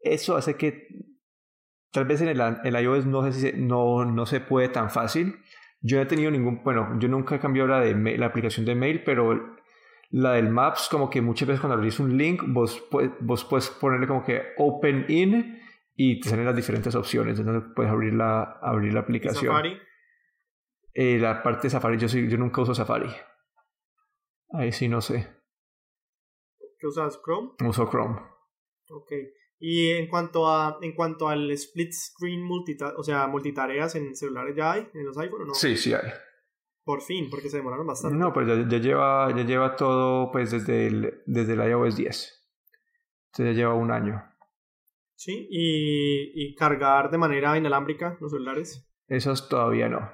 [SPEAKER 2] eso hace que tal vez en el, el iOS no, sé no, no se puede tan fácil. Yo no he tenido ningún, bueno, yo nunca he cambiado la, la aplicación de mail, pero la del Maps, como que muchas veces cuando abrís un link, vos, vos puedes ponerle como que Open In y te salen las diferentes opciones. Entonces puedes abrir la, abrir la aplicación.
[SPEAKER 1] ¿Safari?
[SPEAKER 2] Eh, la parte de Safari, yo, yo nunca uso Safari. Ahí sí no sé.
[SPEAKER 1] ¿Qué usas? ¿Chrome?
[SPEAKER 2] Uso Chrome.
[SPEAKER 1] Ok. Y en cuanto a en cuanto al split screen multita o sea, multitareas en celulares ya hay en los iPhone o no?
[SPEAKER 2] Sí, sí hay.
[SPEAKER 1] Por fin, porque se demoraron bastante.
[SPEAKER 2] No, pero ya, lleva, ya lleva todo pues desde el, desde el iOS 10. Entonces ya lleva un año.
[SPEAKER 1] Sí, y, y cargar de manera inalámbrica los celulares.
[SPEAKER 2] Esos todavía no.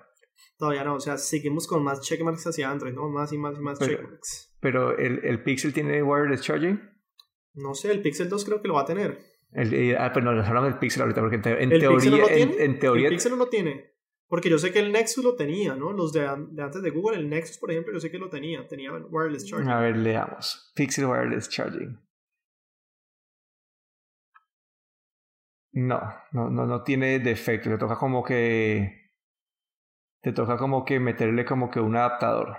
[SPEAKER 1] Todavía no, o sea, seguimos con más checkmarks hacia Android, ¿no? Más y más y más
[SPEAKER 2] Pero-
[SPEAKER 1] checkmarks.
[SPEAKER 2] Pero el, el Pixel tiene wireless charging.
[SPEAKER 1] No sé, el Pixel 2 creo que lo va a tener.
[SPEAKER 2] El, eh, ah, pero no, nos hablamos del Pixel ahorita, porque en, te- en
[SPEAKER 1] ¿El Pixel no
[SPEAKER 2] teoría,
[SPEAKER 1] lo
[SPEAKER 2] en,
[SPEAKER 1] tiene?
[SPEAKER 2] en teoría,
[SPEAKER 1] El Pixel no lo tiene. Porque yo sé que el Nexus lo tenía, ¿no? Los de, an- de antes de Google, el Nexus, por ejemplo, yo sé que lo tenía. Tenía wireless charging.
[SPEAKER 2] a ver, leamos. Pixel wireless charging. No, no, no, no tiene defecto. Te toca como que, te toca como que meterle como que un adaptador.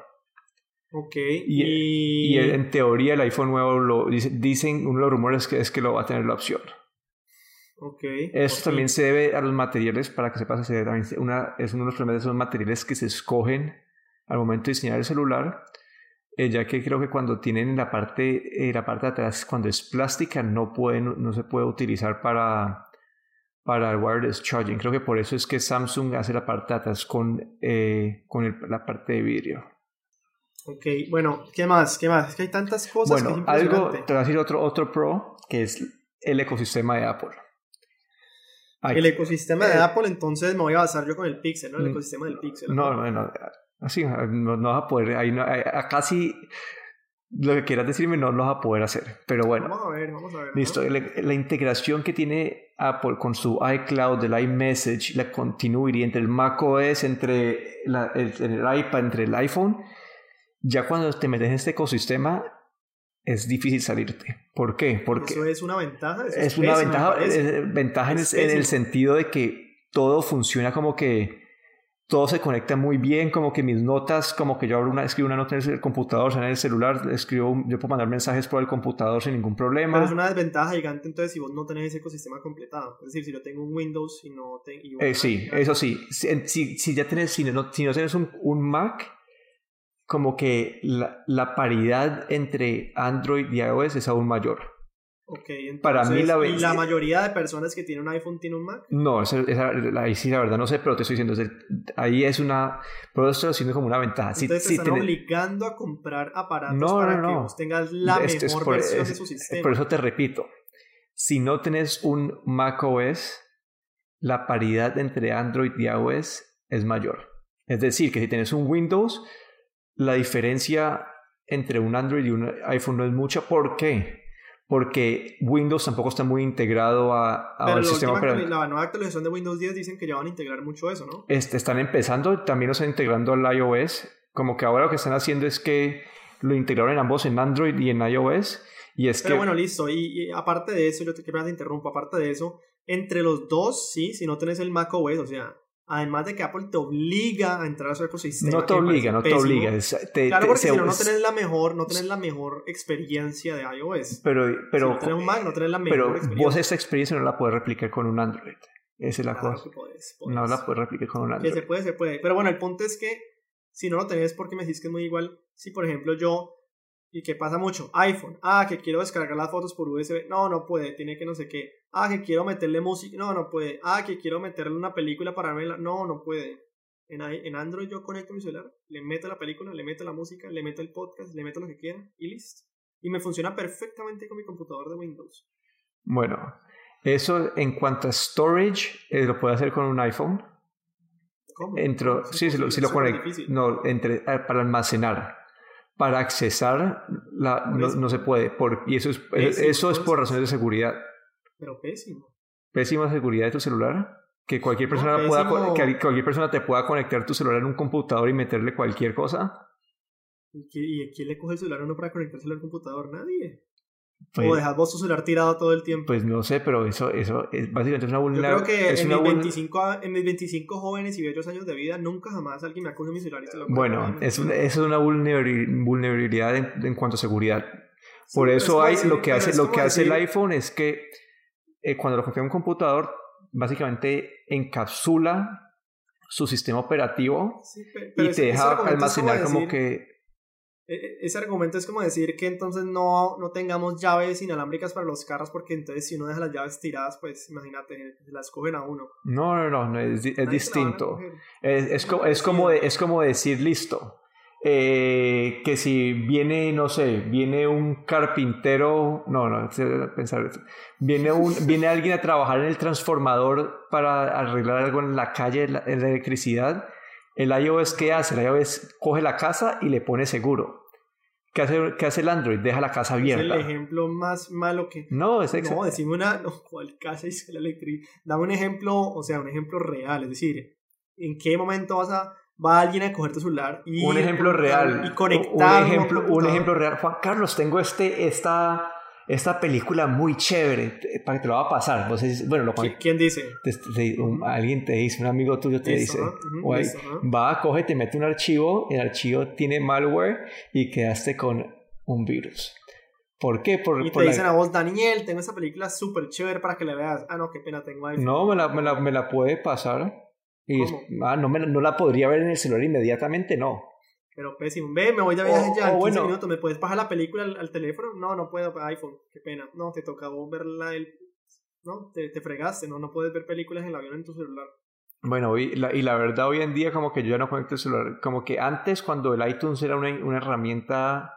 [SPEAKER 1] Ok.
[SPEAKER 2] Y-
[SPEAKER 1] Y,
[SPEAKER 2] Y en teoría el iPhone nuevo lo dice- dicen, uno de los rumores que es que lo va a tener la opción.
[SPEAKER 1] Ok.
[SPEAKER 2] Esto también se debe a los materiales, para que sepas, se debe también una, es uno de los problemas de esos materiales que se escogen al momento de diseñar el celular, eh, ya que creo que cuando tienen la parte, eh, la parte de atrás, cuando es plástica, no, pueden, no se puede utilizar para, para el wireless charging. Creo que por eso es que Samsung hace la parte de atrás con, eh, con el- la parte de vidrio.
[SPEAKER 1] Ok, bueno, ¿qué más? ¿Qué más? Es que hay tantas cosas que es
[SPEAKER 2] Bueno, algo, te voy a decir otro, otro pro, que es el ecosistema de Apple.
[SPEAKER 1] El ecosistema de
[SPEAKER 2] Eh,
[SPEAKER 1] Apple, entonces me voy a basar yo con el Pixel, ¿no? El
[SPEAKER 2] Mm,
[SPEAKER 1] ecosistema del Pixel.
[SPEAKER 2] No, no, no. Así, no, no vas a poder. Ahí no, acá sí. Lo que quieras decirme no lo vas a poder hacer. Pero bueno,
[SPEAKER 1] Vamos a ver, vamos a ver. ¿no?
[SPEAKER 2] listo. La, la integración que tiene Apple con su iCloud, el iMessage, la continuity entre el macOS, entre la- el, el iPad, entre el iPhone. Ya cuando te metes en este ecosistema, es difícil salirte. ¿Por qué? Porque
[SPEAKER 1] Eso es una ventaja. eso
[SPEAKER 2] es una
[SPEAKER 1] pésimo, me
[SPEAKER 2] ventaja, eh, ventaja en,
[SPEAKER 1] Es
[SPEAKER 2] el, en el sentido de que todo funciona como que todo se conecta muy bien, como que mis notas, como que yo abro una, escribo una nota en el computador, en el celular, escribo, yo puedo mandar mensajes por el computador sin ningún problema.
[SPEAKER 1] Pero es una desventaja gigante entonces si vos no tenés ese ecosistema completado. Es decir, si yo tengo un Windows y no tengo...
[SPEAKER 2] Eh, sí, eso sí. Si, en- si, si ya tienes, si no, si no tienes un, un Mac, como que la, la paridad entre Android y iOS es aún mayor.
[SPEAKER 1] Ok, entonces,
[SPEAKER 2] Para mí la
[SPEAKER 1] ¿Y
[SPEAKER 2] ve-
[SPEAKER 1] la mayoría de personas que tienen un iPhone tienen un Mac?
[SPEAKER 2] No, esa, esa- ahí sí la verdad no sé, pero te estoy diciendo, ahí es una, pero estoy haciendo como una ventaja.
[SPEAKER 1] Entonces te están obligando a comprar aparatos
[SPEAKER 2] No,
[SPEAKER 1] para
[SPEAKER 2] no,
[SPEAKER 1] que
[SPEAKER 2] no.
[SPEAKER 1] vos tengas la
[SPEAKER 2] Esto
[SPEAKER 1] mejor
[SPEAKER 2] por-
[SPEAKER 1] versión
[SPEAKER 2] es-
[SPEAKER 1] de su sistema.
[SPEAKER 2] Por eso te repito, si no tenés un macOS, la paridad entre Android y iOS es mayor. Es decir, que si tienes un Windows, la diferencia entre un Android y un iPhone no es mucha. ¿Por qué? Porque Windows tampoco está muy integrado a, a
[SPEAKER 1] Pero
[SPEAKER 2] el sistema operativo.
[SPEAKER 1] la nueva actualización de Windows 10 dicen que ya van a integrar mucho eso, ¿no?
[SPEAKER 2] Este, están empezando, también lo están integrando al iOS. Como que ahora lo que están haciendo es que lo integraron en ambos, en Android y en iOS. Y es
[SPEAKER 1] Pero
[SPEAKER 2] que
[SPEAKER 1] bueno, listo. Y, y aparte de eso, yo te, que te interrumpo, aparte de eso, entre los dos, sí, si no tenés el Mac OS, o sea, además de que Apple te obliga a entrar a su ecosistema.
[SPEAKER 2] no te
[SPEAKER 1] que
[SPEAKER 2] obliga, no te obliga. es- te-
[SPEAKER 1] Claro, porque si no, no tenés la mejor, no tenés la mejor experiencia de iOS.
[SPEAKER 2] Pero,
[SPEAKER 1] si
[SPEAKER 2] pero,
[SPEAKER 1] no tenés un Mac, no tenés la mejor
[SPEAKER 2] pero
[SPEAKER 1] experiencia.
[SPEAKER 2] vos esa experiencia no la puedes replicar con un Android. Esa es la
[SPEAKER 1] Claro
[SPEAKER 2] cosa.
[SPEAKER 1] que podés, podés.
[SPEAKER 2] No la puedes replicar con un
[SPEAKER 1] Que
[SPEAKER 2] Android.
[SPEAKER 1] se puede, se puede. Pero bueno, el punto es que si no lo tenés porque me decís que es muy igual, si por ejemplo yo, y que pasa mucho, iPhone, ah, que quiero descargar las fotos por USB, no, no puede, tiene que no sé qué, ah, que quiero meterle música, no, no puede, ah, que quiero meterle una película para verla, no, no puede. En, en Android yo conecto mi celular, le meto la película, le meto la música, le meto el podcast, le meto lo que quiera y listo. Y me funciona perfectamente con mi computador de Windows.
[SPEAKER 2] Bueno, eso en cuanto a storage, eh, lo puede hacer con un iPhone.
[SPEAKER 1] ¿Cómo?
[SPEAKER 2] Entro, sí, si lo,
[SPEAKER 1] imposible,
[SPEAKER 2] si lo
[SPEAKER 1] es súper
[SPEAKER 2] conect-
[SPEAKER 1] difícil.
[SPEAKER 2] no, entre, eh, para almacenar. Para accesar, la, no, no se puede. Por, y eso es, eso es por razones de seguridad.
[SPEAKER 1] Pero pésimo.
[SPEAKER 2] Pésima seguridad de tu celular. Que cualquier
[SPEAKER 1] No,
[SPEAKER 2] persona, pueda, co-
[SPEAKER 1] pésimo.
[SPEAKER 2] que cualquier persona te pueda conectar tu celular en un computador y meterle cualquier cosa.
[SPEAKER 1] ¿Y, y quién le coge el celular a uno para conectárselo al computador? Nadie.
[SPEAKER 2] Pues,
[SPEAKER 1] o dejas vos tu celular tirado todo el tiempo.
[SPEAKER 2] pues no sé, pero eso, eso es básicamente es una
[SPEAKER 1] Yo
[SPEAKER 2] vulnerabilidad.
[SPEAKER 1] creo que
[SPEAKER 2] es
[SPEAKER 1] en mis,
[SPEAKER 2] vul-
[SPEAKER 1] 25, a- en mis 25 jóvenes y bellos años de vida, nunca jamás alguien me ha cogido mi celular y se lo
[SPEAKER 2] Bueno, eso es una vulnerabili- vulnerabilidad en, en cuanto a seguridad. Por eso hay, lo que hace, lo que hace el iPhone es que eh, cuando lo conecta a un computador, básicamente encapsula su sistema operativo
[SPEAKER 1] Sí,
[SPEAKER 2] y te deja almacenar como
[SPEAKER 1] decir-
[SPEAKER 2] que
[SPEAKER 1] e- e- Ese argumento es como decir que entonces no, no tengamos llaves inalámbricas para los carros, porque entonces si uno deja las llaves tiradas, pues imagínate, se las cogen a uno.
[SPEAKER 2] no, no, no, no, es, distinto. Es, es, co- es como es como decir, listo, eh, que si viene, no sé, viene un carpintero, no, no, pensar eso. Viene, un, viene alguien a trabajar en el transformador para arreglar algo en la calle, en la, electricidad. El iOS, ¿qué hace? El iOS coge la casa y le pone seguro. ¿Qué hace, ¿Qué hace el Android? Deja la casa abierta.
[SPEAKER 1] Es el ejemplo más malo que.
[SPEAKER 2] No, es
[SPEAKER 1] exacto. No, decime una. No, ¿cuál casa dice la electricidad? Dame un ejemplo, o sea, un ejemplo real. Es decir, ¿en qué momento vas a va alguien a coger tu celular y
[SPEAKER 2] un ejemplo real
[SPEAKER 1] y conectar
[SPEAKER 2] un ejemplo un ejemplo real Juan Carlos tengo este esta esta película muy chévere para que te lo va a pasar bueno lo
[SPEAKER 1] quién dice
[SPEAKER 2] alguien te dice un amigo tuyo te dice va coge te mete un archivo el archivo tiene malware y quedaste con un virus ¿Por qué? Por,
[SPEAKER 1] y te dicen a vos, Daniel, tengo esa película súper chévere para que la veas. Ah, no, qué pena, tengo ahí.
[SPEAKER 2] No, me la, me la, me la puede pasar. Y ah, no, me, no la podría ver en el celular inmediatamente, no.
[SPEAKER 1] Pero pésimo. Ve, me voy de viaje ya en 15 minutos. ¿Me puedes bajar la película al, teléfono? No, no puedo. iPhone. Qué pena. No, te tocaba verla. El... No, te, te, fregaste. No, no puedes ver películas en el avión en tu celular.
[SPEAKER 2] Bueno, y la, y la verdad hoy en día como que yo ya no conecto el celular. Como que antes cuando el iTunes era una, una herramienta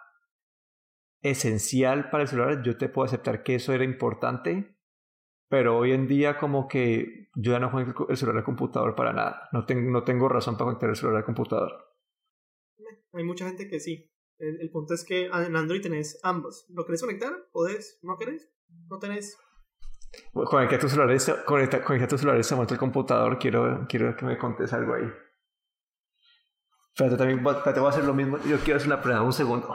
[SPEAKER 2] esencial para el celular, yo te puedo aceptar que eso era importante. Pero hoy en día como que yo ya no juego el celular al computador para nada. No, tengo no tengo razón para conectar el celular al computador.
[SPEAKER 1] Hay mucha gente que sí. El, punto es que en Android tenés ambos. ¿Lo querés conectar? ¿Podés? ¿No querés? ¿No tenés?
[SPEAKER 2] Conecta tu celular, conecta, conecta tu celular se al computador. Quiero, quiero que me contes algo ahí. Pero también te voy a hacer lo mismo. Yo quiero hacer una prueba, un segundo.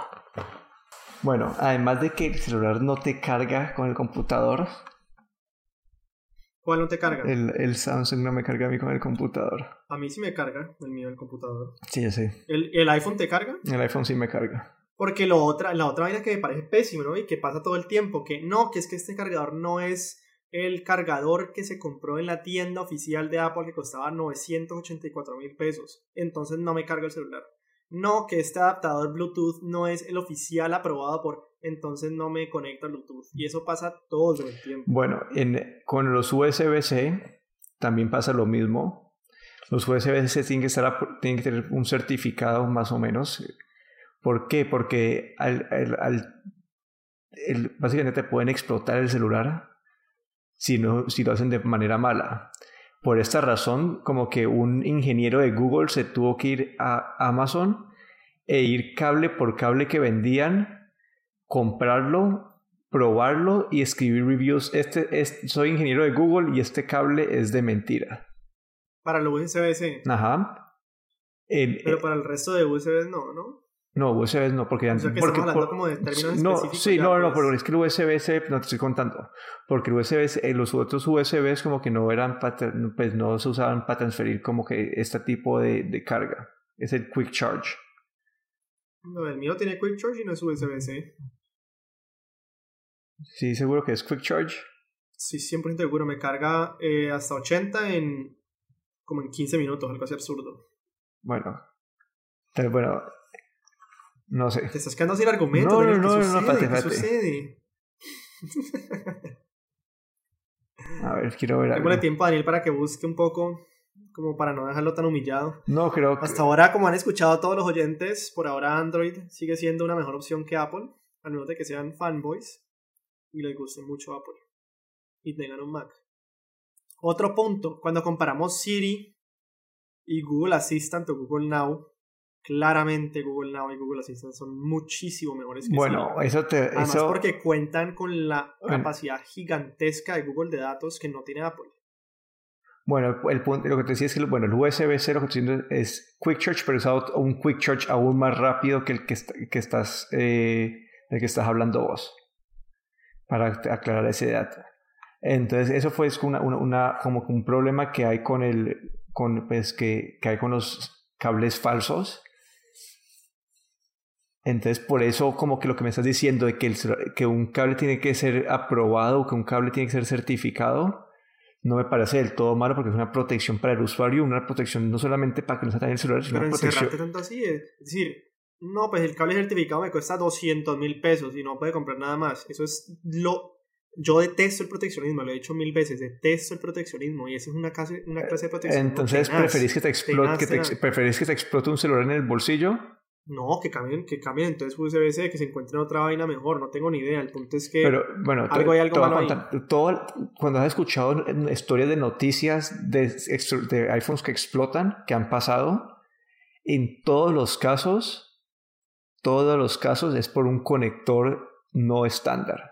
[SPEAKER 2] Bueno, además de que el celular no te carga con el computador,
[SPEAKER 1] ¿Cuál no te carga?
[SPEAKER 2] El, el, Samsung no me carga a mí con el computador.
[SPEAKER 1] A mí sí me carga el mío el computador.
[SPEAKER 2] Sí, ya sé.
[SPEAKER 1] ¿El, ¿El, iPhone te carga?
[SPEAKER 2] El iPhone sí me carga.
[SPEAKER 1] Porque lo otra, la otra vaina que me parece pésimo, ¿no? Y que pasa todo el tiempo, que no, que es que este cargador no es el cargador que se compró en la tienda oficial de Apple que costaba 984 mil pesos. Entonces no me carga el celular. No, que este adaptador Bluetooth no es el oficial aprobado por entonces no me conecta Bluetooth. Y eso pasa todo el tiempo.
[SPEAKER 2] Bueno, en, con los USB-C también pasa lo mismo. Los USB-C tienen que, estar, tienen que tener un certificado más o menos. ¿Por qué? Porque al, al, básicamente te pueden explotar el celular si, no, si lo hacen de manera mala. Por esta razón, como que un ingeniero de Google se tuvo que ir a Amazon e ir cable por cable que vendían comprarlo, probarlo y escribir reviews. Este, es, soy ingeniero de Google y este cable es de mentira.
[SPEAKER 1] Para el USB-C.
[SPEAKER 2] Ajá.
[SPEAKER 1] Pero para el resto de USB no, ¿no?
[SPEAKER 2] No, USB no, porque...
[SPEAKER 1] O sea que
[SPEAKER 2] porque,
[SPEAKER 1] como de términos
[SPEAKER 2] no, Sí, no, no,
[SPEAKER 1] pues.
[SPEAKER 2] pero es que el USB-C, no te estoy contando, porque el USB eh, los otros USBs como que no eran, pues no se usaban para transferir como que este tipo de, de carga. Es el Quick Charge.
[SPEAKER 1] No, el mío tiene Quick Charge y no es USB-C.
[SPEAKER 2] Sí, seguro que es Quick Charge.
[SPEAKER 1] Sí, 100% seguro. Me carga eh, hasta 80 en como en 15 minutos, algo así absurdo.
[SPEAKER 2] Bueno, pero bueno, no sé.
[SPEAKER 1] Te estás quedando sin argumento.
[SPEAKER 2] No, no, no,
[SPEAKER 1] no,
[SPEAKER 2] no,
[SPEAKER 1] ¿Qué sucede?
[SPEAKER 2] a ver, quiero ver
[SPEAKER 1] algo. tiempo a Daniel para que busque un poco, como para no dejarlo tan humillado.
[SPEAKER 2] No, creo
[SPEAKER 1] que... Hasta ahora, como han escuchado todos los oyentes, por ahora Android sigue siendo una mejor opción que Apple, al menos de que sean fanboys y les guste mucho Apple y tengan un Mac. Otro punto, cuando comparamos Siri y Google Assistant o Google Now, claramente Google Now y Google Assistant son muchísimo mejores que
[SPEAKER 2] Bueno, eso te...
[SPEAKER 1] Además
[SPEAKER 2] eso...
[SPEAKER 1] porque cuentan con la capacidad gigantesca de Google de datos que no tiene Apple.
[SPEAKER 2] Bueno, el punto, lo que te decía es que bueno, el lo que es Quick Charge, pero es un Quick Charge aún más rápido que el que, que estás, eh, el que estás hablando vos para aclarar ese dato. Entonces, eso fue una, una, como un problema que hay con, el, con, pues, que, que hay con los cables falsos. Entonces, por eso, como que lo que me estás diciendo de que, el, que un cable tiene que ser aprobado, que un cable tiene que ser certificado, no me parece del todo malo porque es una protección para el usuario, una protección no solamente para que no se ataque el celular, sino
[SPEAKER 1] una
[SPEAKER 2] protección.
[SPEAKER 1] tanto así, es decir, no, pues el cable certificado me cuesta 200 mil pesos y no puede comprar nada más. Eso es lo... Yo detesto el proteccionismo, lo he dicho mil veces, detesto el proteccionismo y esa es una clase, una clase de proteccionismo.
[SPEAKER 2] Entonces, ¿preferís, que te explote, que te, ¿preferís que te explote un celular en el bolsillo?
[SPEAKER 1] No, que cambien, que cambien entonces USB-C, que se encuentren otra vaina mejor, no tengo ni idea. El punto es que
[SPEAKER 2] Pero bueno,
[SPEAKER 1] algo hay algo
[SPEAKER 2] te
[SPEAKER 1] malo ahí.
[SPEAKER 2] contar, todo, cuando has escuchado historias de noticias de, de iPhones que explotan, que han pasado, en todos los casos, todos los casos es por un conector no estándar.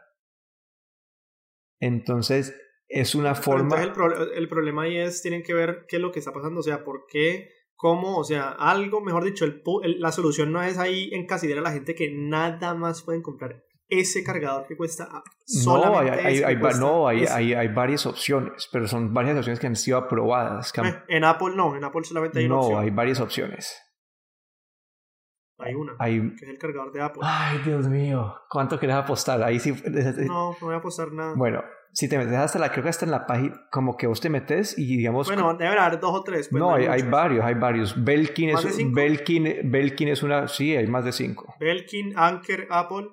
[SPEAKER 2] Entonces, es una
[SPEAKER 1] Pero
[SPEAKER 2] forma...
[SPEAKER 1] el, pro- el problema ahí es, tienen que ver qué es lo que está pasando, o sea, por qué, cómo, o sea, algo, mejor dicho, el, la solución no es ahí encasillar a la gente que nada más pueden comprar ese cargador que cuesta ah,
[SPEAKER 2] No, hay,
[SPEAKER 1] solamente
[SPEAKER 2] hay- hay
[SPEAKER 1] cuesta
[SPEAKER 2] no hay, hay, hay varias opciones, pero son varias opciones que han sido aprobadas. han-
[SPEAKER 1] Eh, En Apple no, en Apple solamente hay una
[SPEAKER 2] no,
[SPEAKER 1] opción.
[SPEAKER 2] hay varias opciones.
[SPEAKER 1] Hay una, que es el cargador de Apple.
[SPEAKER 2] Ay, Dios mío, ¿cuánto querés apostar? Ahí sí...
[SPEAKER 1] No, no voy a apostar nada.
[SPEAKER 2] Bueno, si te metes hasta la, creo que hasta en la página, como que vos te metes y digamos...
[SPEAKER 1] Bueno, debe haber dos o tres. pues,
[SPEAKER 2] no, hay, hay varios, hay varios. Belkin
[SPEAKER 1] ¿Más de
[SPEAKER 2] es? Belkin, Belkin es una... Sí, hay más de cinco.
[SPEAKER 1] Belkin, Anker, Apple.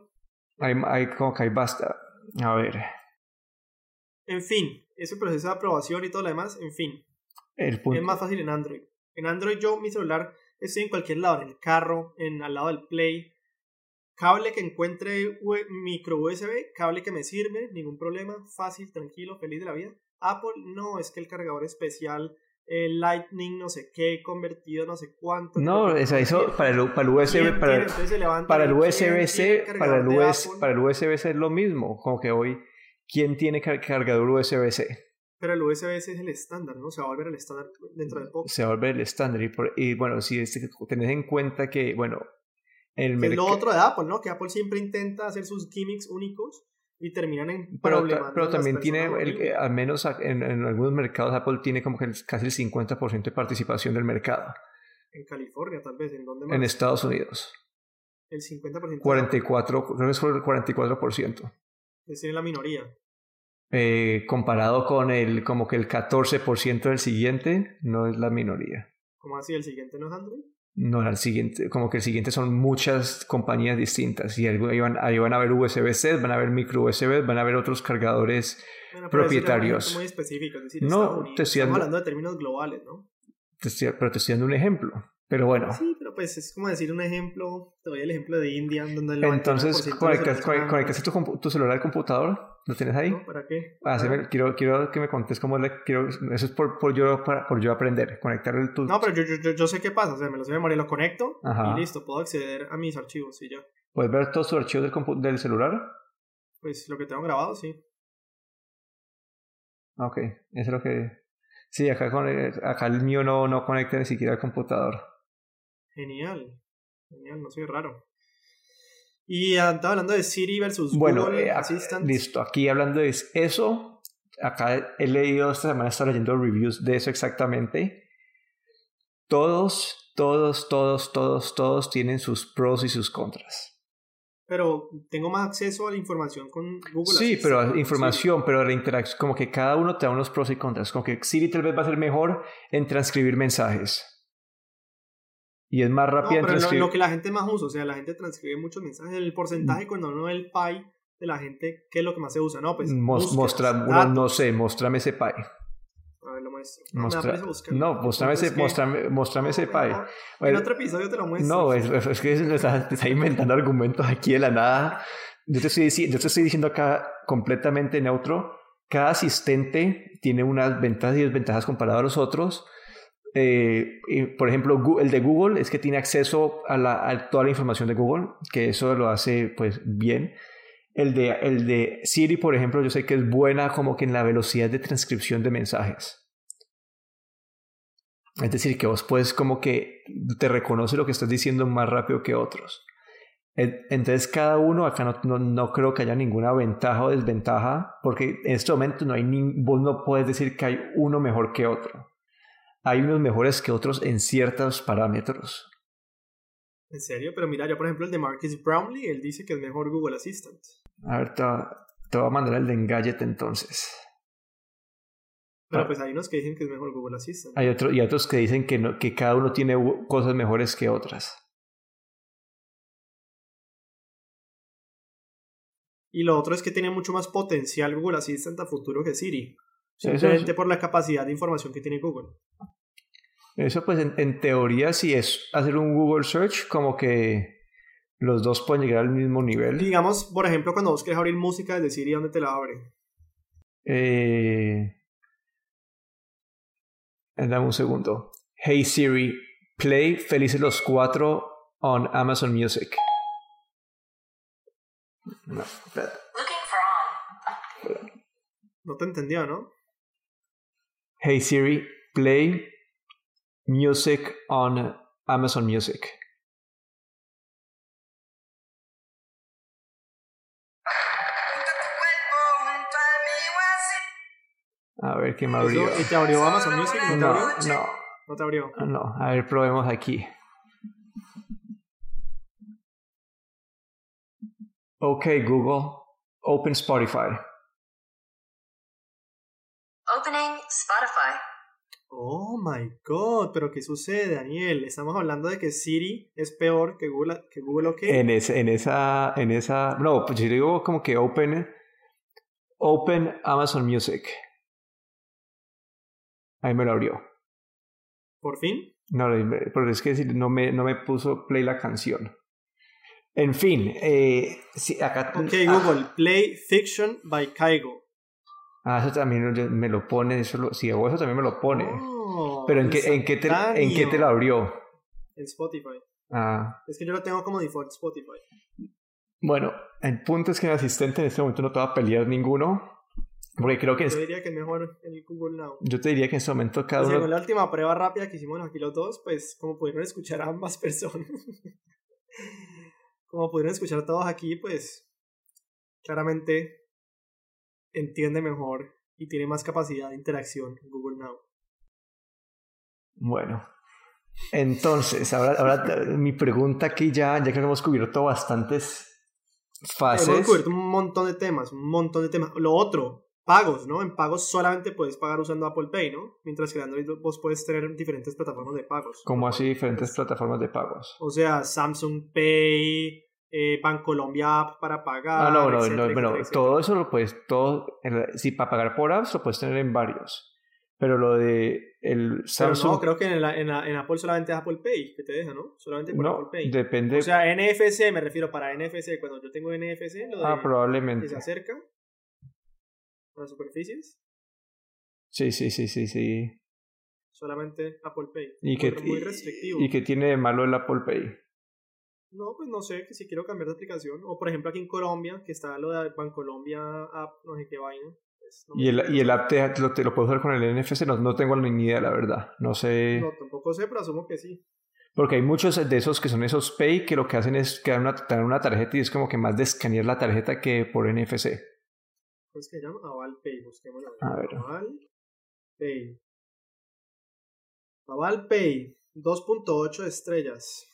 [SPEAKER 2] Hay, hay como que hay basta. A ver,
[SPEAKER 1] En fin, ese proceso de aprobación y todo lo demás, en fin.
[SPEAKER 2] el punto...
[SPEAKER 1] Es más fácil en Android. En Android yo, mi celular, estoy en cualquier lado, en el carro, en al lado del Play. Cable que encuentre U- micro USB, cable que me sirve, ningún problema, fácil, tranquilo, feliz de la vida. Apple no, es que el cargador especial, el Lightning no sé qué, convertido no sé cuánto.
[SPEAKER 2] No,
[SPEAKER 1] tiene.
[SPEAKER 2] para el, para el
[SPEAKER 1] ¿Quién
[SPEAKER 2] USB, para,
[SPEAKER 1] levanta
[SPEAKER 2] para el
[SPEAKER 1] y ¿quién
[SPEAKER 2] USB-C, para el,
[SPEAKER 1] cargador de
[SPEAKER 2] US,
[SPEAKER 1] Apple?
[SPEAKER 2] para el USB-C es lo mismo. Como que hoy, ¿quién tiene car- cargador USB-C?
[SPEAKER 1] Pero el USB-C es el estándar, ¿no? Se va a volver el estándar dentro de poco.
[SPEAKER 2] Se va a volver el estándar. Y, por- y bueno, si este- tenés en cuenta que, bueno, el
[SPEAKER 1] Es lo otro de Apple, ¿no? Que Apple siempre intenta hacer sus gimmicks únicos y terminan en
[SPEAKER 2] Pero, pero también tiene, el, al menos en, en algunos mercados, Apple tiene como que casi el 50% de participación del mercado.
[SPEAKER 1] En California, tal vez, ¿en dónde más?
[SPEAKER 2] En Estados Unidos.
[SPEAKER 1] El 50%
[SPEAKER 2] 44, creo que es el 44%.
[SPEAKER 1] es la minoría.
[SPEAKER 2] Eh, comparado con el como que el 14% del siguiente, no es la minoría.
[SPEAKER 1] ¿Cómo así? ¿El siguiente no es Android?
[SPEAKER 2] No, el siguiente, como que el siguiente son muchas compañías distintas. Y ahí van, ahí van a haber USB-C, van a haber micro USB, van a haber otros cargadores.
[SPEAKER 1] Bueno,
[SPEAKER 2] Propietarios.
[SPEAKER 1] muy específico, es decir,
[SPEAKER 2] No,
[SPEAKER 1] Unidos.
[SPEAKER 2] te estoy
[SPEAKER 1] Estamos
[SPEAKER 2] dando-
[SPEAKER 1] hablando de términos globales, ¿no?
[SPEAKER 2] Te estoy- pero te estoy dando un ejemplo. Pero bueno,
[SPEAKER 1] Sí, pero pues es como decir un ejemplo, te doy el ejemplo de India, donde el
[SPEAKER 2] entonces
[SPEAKER 1] 99% de los
[SPEAKER 2] conectas, tu, tu celular al computador, ¿lo tienes ahí?
[SPEAKER 1] ¿no? ¿Para qué?
[SPEAKER 2] Ah, sí, me- quiero, quiero que me contes cómo le quiero. Eso es por, por, yo, para- por yo aprender. Conectar el tu.
[SPEAKER 1] No, pero yo, yo, yo, yo sé qué pasa, o sea, me lo sé de memoria, lo conecto
[SPEAKER 2] Ajá.
[SPEAKER 1] y listo, puedo acceder a mis archivos y ya.
[SPEAKER 2] ¿Puedes ver todos tus archivos del, compu- del celular?
[SPEAKER 1] Pues lo que tengo grabado, sí.
[SPEAKER 2] Ok, eso es lo que. Sí, acá, con, acá el mío no, no conecta ni siquiera al computador.
[SPEAKER 1] Genial. Genial, no soy raro. Y ah, estaba hablando de Siri versus
[SPEAKER 2] Bueno,
[SPEAKER 1] Google
[SPEAKER 2] eh,
[SPEAKER 1] Assistant.
[SPEAKER 2] listo. Aquí hablando de eso, acá he leído esta semana, estaba leyendo reviews de eso exactamente. Todos, todos, todos, todos, todos tienen sus pros y sus contras.
[SPEAKER 1] Pero tengo más acceso a la información con Google
[SPEAKER 2] Sí,
[SPEAKER 1] Assistant,
[SPEAKER 2] pero información, pero la interacción, como que cada uno te da unos pros y contras. Como que Siri tal vez va a ser mejor en transcribir mensajes. Y es más rápida
[SPEAKER 1] No,
[SPEAKER 2] en
[SPEAKER 1] pero lo,
[SPEAKER 2] transcribir.
[SPEAKER 1] lo que la gente más usa, o sea, la gente transcribe muchos mensajes. El
[SPEAKER 2] Mm.
[SPEAKER 1] porcentaje cuando uno ve el pie de la gente, ¿qué es lo que más se usa? No, pues
[SPEAKER 2] Mos- mostra- no, sé, mostrame ese pie.
[SPEAKER 1] A ver, lo muestro. No,
[SPEAKER 2] Mostra- no, mostrame ese, mostrame, mostrame ese
[SPEAKER 1] No,
[SPEAKER 2] pie.
[SPEAKER 1] mejor, En
[SPEAKER 2] Bueno,
[SPEAKER 1] otro episodio te lo muestro.
[SPEAKER 2] No, es, es que se está, te está inventando argumentos aquí de la nada. Yo te, estoy, yo te estoy diciendo acá completamente neutro. Cada asistente tiene unas ventajas y desventajas comparadas a los otros. Eh, por ejemplo, el de Google es que tiene acceso a, la, a toda la información de Google, que eso lo hace pues bien. El de, el de Siri, por ejemplo, yo sé que es buena como que en la velocidad de transcripción de mensajes. Es decir, que vos puedes como que te reconoce lo que estás diciendo más rápido que otros. En- Entonces cada uno, acá no, no, no creo que haya ninguna ventaja o desventaja, porque en este momento no hay ni, vos no puedes decir que hay uno mejor que otro. Hay unos mejores que otros en ciertos parámetros.
[SPEAKER 1] En serio, pero mira, yo por ejemplo el de Marcus Brownlee, él dice que es mejor Google Assistant.
[SPEAKER 2] A ver, te, te voy a mandar el de Engadget entonces.
[SPEAKER 1] Pero
[SPEAKER 2] Ah.
[SPEAKER 1] pues hay unos que dicen que es mejor Google Assistant.
[SPEAKER 2] Hay otro, y otros que dicen que, no, que cada uno tiene cosas mejores que otras.
[SPEAKER 1] Y lo otro es que tiene mucho más potencial Google Assistant a futuro que Siri.
[SPEAKER 2] Eso
[SPEAKER 1] Simplemente por la capacidad de información que tiene Google.
[SPEAKER 2] Eso pues en, en teoría si es hacer un Google Search como que los dos pueden llegar al mismo nivel.
[SPEAKER 1] Digamos, por ejemplo, cuando vos quieres abrir música desde Siri, ¿dónde te la abre?
[SPEAKER 2] Eh... Dame un segundo. Hey Siri, play Felices los Cuatro on Amazon Music. No, espera.
[SPEAKER 1] No te entendió, ¿no?
[SPEAKER 2] Hey Siri, play music on Amazon Music. A ver qué me abrió.
[SPEAKER 1] ¿Y te abrió Amazon Music? ¿No te
[SPEAKER 2] No,
[SPEAKER 1] abrió?
[SPEAKER 2] no,
[SPEAKER 1] No te abrió.
[SPEAKER 2] no. A ver, probemos aquí. Ok, Google. Open Spotify.
[SPEAKER 3] Spotify.
[SPEAKER 1] Oh my god, pero ¿qué sucede, Daniel? Estamos hablando de que Siri es peor que Google, que Google OK.
[SPEAKER 2] En, ese, en esa, en esa, no, pues yo digo como que open, open Amazon Music. Ahí me lo abrió.
[SPEAKER 1] Por fin.
[SPEAKER 2] No, pero es que no me, no me puso play la canción. En fin, eh, sí, acá.
[SPEAKER 1] Ok,
[SPEAKER 2] ah,
[SPEAKER 1] Google, Play Fiction by Kaigo.
[SPEAKER 2] Ah, eso también yo- me lo pone, eso lo- si hago eso también me lo pone.
[SPEAKER 1] Oh,
[SPEAKER 2] pero ¿en qué, en, qué te, ¿en qué te lo abrió?
[SPEAKER 1] En Spotify.
[SPEAKER 2] Ah,
[SPEAKER 1] Es que yo lo tengo como default Spotify.
[SPEAKER 2] bueno, el punto es que mi asistente en este momento no te va a pelear ninguno. Porque creo que
[SPEAKER 1] Yo
[SPEAKER 2] es-
[SPEAKER 1] diría que es mejor el Google Now.
[SPEAKER 2] yo te diría que en este momento cada
[SPEAKER 1] Según
[SPEAKER 2] uno.
[SPEAKER 1] la última prueba rápida que hicimos aquí los dos, pues como pudieron escuchar a ambas personas, como pudieron escuchar todos aquí, pues claramente entiende mejor y tiene más capacidad de interacción Google Now.
[SPEAKER 2] Bueno, entonces, ahora, ahora mi pregunta aquí ya, ya que hemos cubierto bastantes
[SPEAKER 1] Hemos
[SPEAKER 2] fases.
[SPEAKER 1] cubierto un montón de temas, un montón de temas. Lo otro, pagos, ¿no? En pagos solamente puedes pagar usando Apple Pay, ¿no? Mientras que en Android vos puedes tener diferentes plataformas de pagos.
[SPEAKER 2] como así diferentes plataformas de pagos.
[SPEAKER 1] O sea, Samsung Pay, eh, Bancolombia App para pagar.
[SPEAKER 2] Ah, no, no,
[SPEAKER 1] etcétera,
[SPEAKER 2] no, bueno,
[SPEAKER 1] etcétera,
[SPEAKER 2] todo eso lo puedes, todo, en- sí, para pagar por apps lo puedes tener en varios. Pero lo de el
[SPEAKER 1] Pero
[SPEAKER 2] Samsung,
[SPEAKER 1] no, creo que en, la- en, la- en Apple solamente es Apple Pay que te deja, ¿no? Solamente por
[SPEAKER 2] no,
[SPEAKER 1] Apple Pay.
[SPEAKER 2] depende,
[SPEAKER 1] O sea, NFC, me refiero para NFC. Cuando yo tengo NFC, lo de
[SPEAKER 2] ah,
[SPEAKER 1] que
[SPEAKER 2] probablemente.
[SPEAKER 1] se acerca a las superficies,
[SPEAKER 2] Sí, sí, sí, sí, sí.
[SPEAKER 1] solamente Apple Pay.
[SPEAKER 2] Y que,
[SPEAKER 1] muy restrictivo.
[SPEAKER 2] y que tiene de malo el Apple Pay.
[SPEAKER 1] No, pues no sé, que si quiero cambiar de aplicación. O por ejemplo aquí en Colombia, que está lo de Bancolombia App, no sé qué vaina. pues, no
[SPEAKER 2] Y el, y el app te, lo, te lo puedo usar con el NFC, no, no tengo ni idea, la verdad. No sé.
[SPEAKER 1] No, tampoco sé, pero asumo que sí.
[SPEAKER 2] Porque hay muchos de esos que son esos Pay que lo que hacen es que dan una, una tarjeta y es como que más de escanear la tarjeta que por NFC.
[SPEAKER 1] ¿Cómo es que llama? Aval Pay, busquémoslo.
[SPEAKER 2] A ver.
[SPEAKER 1] Aval Pay. Aval Pay, 2.8 estrellas.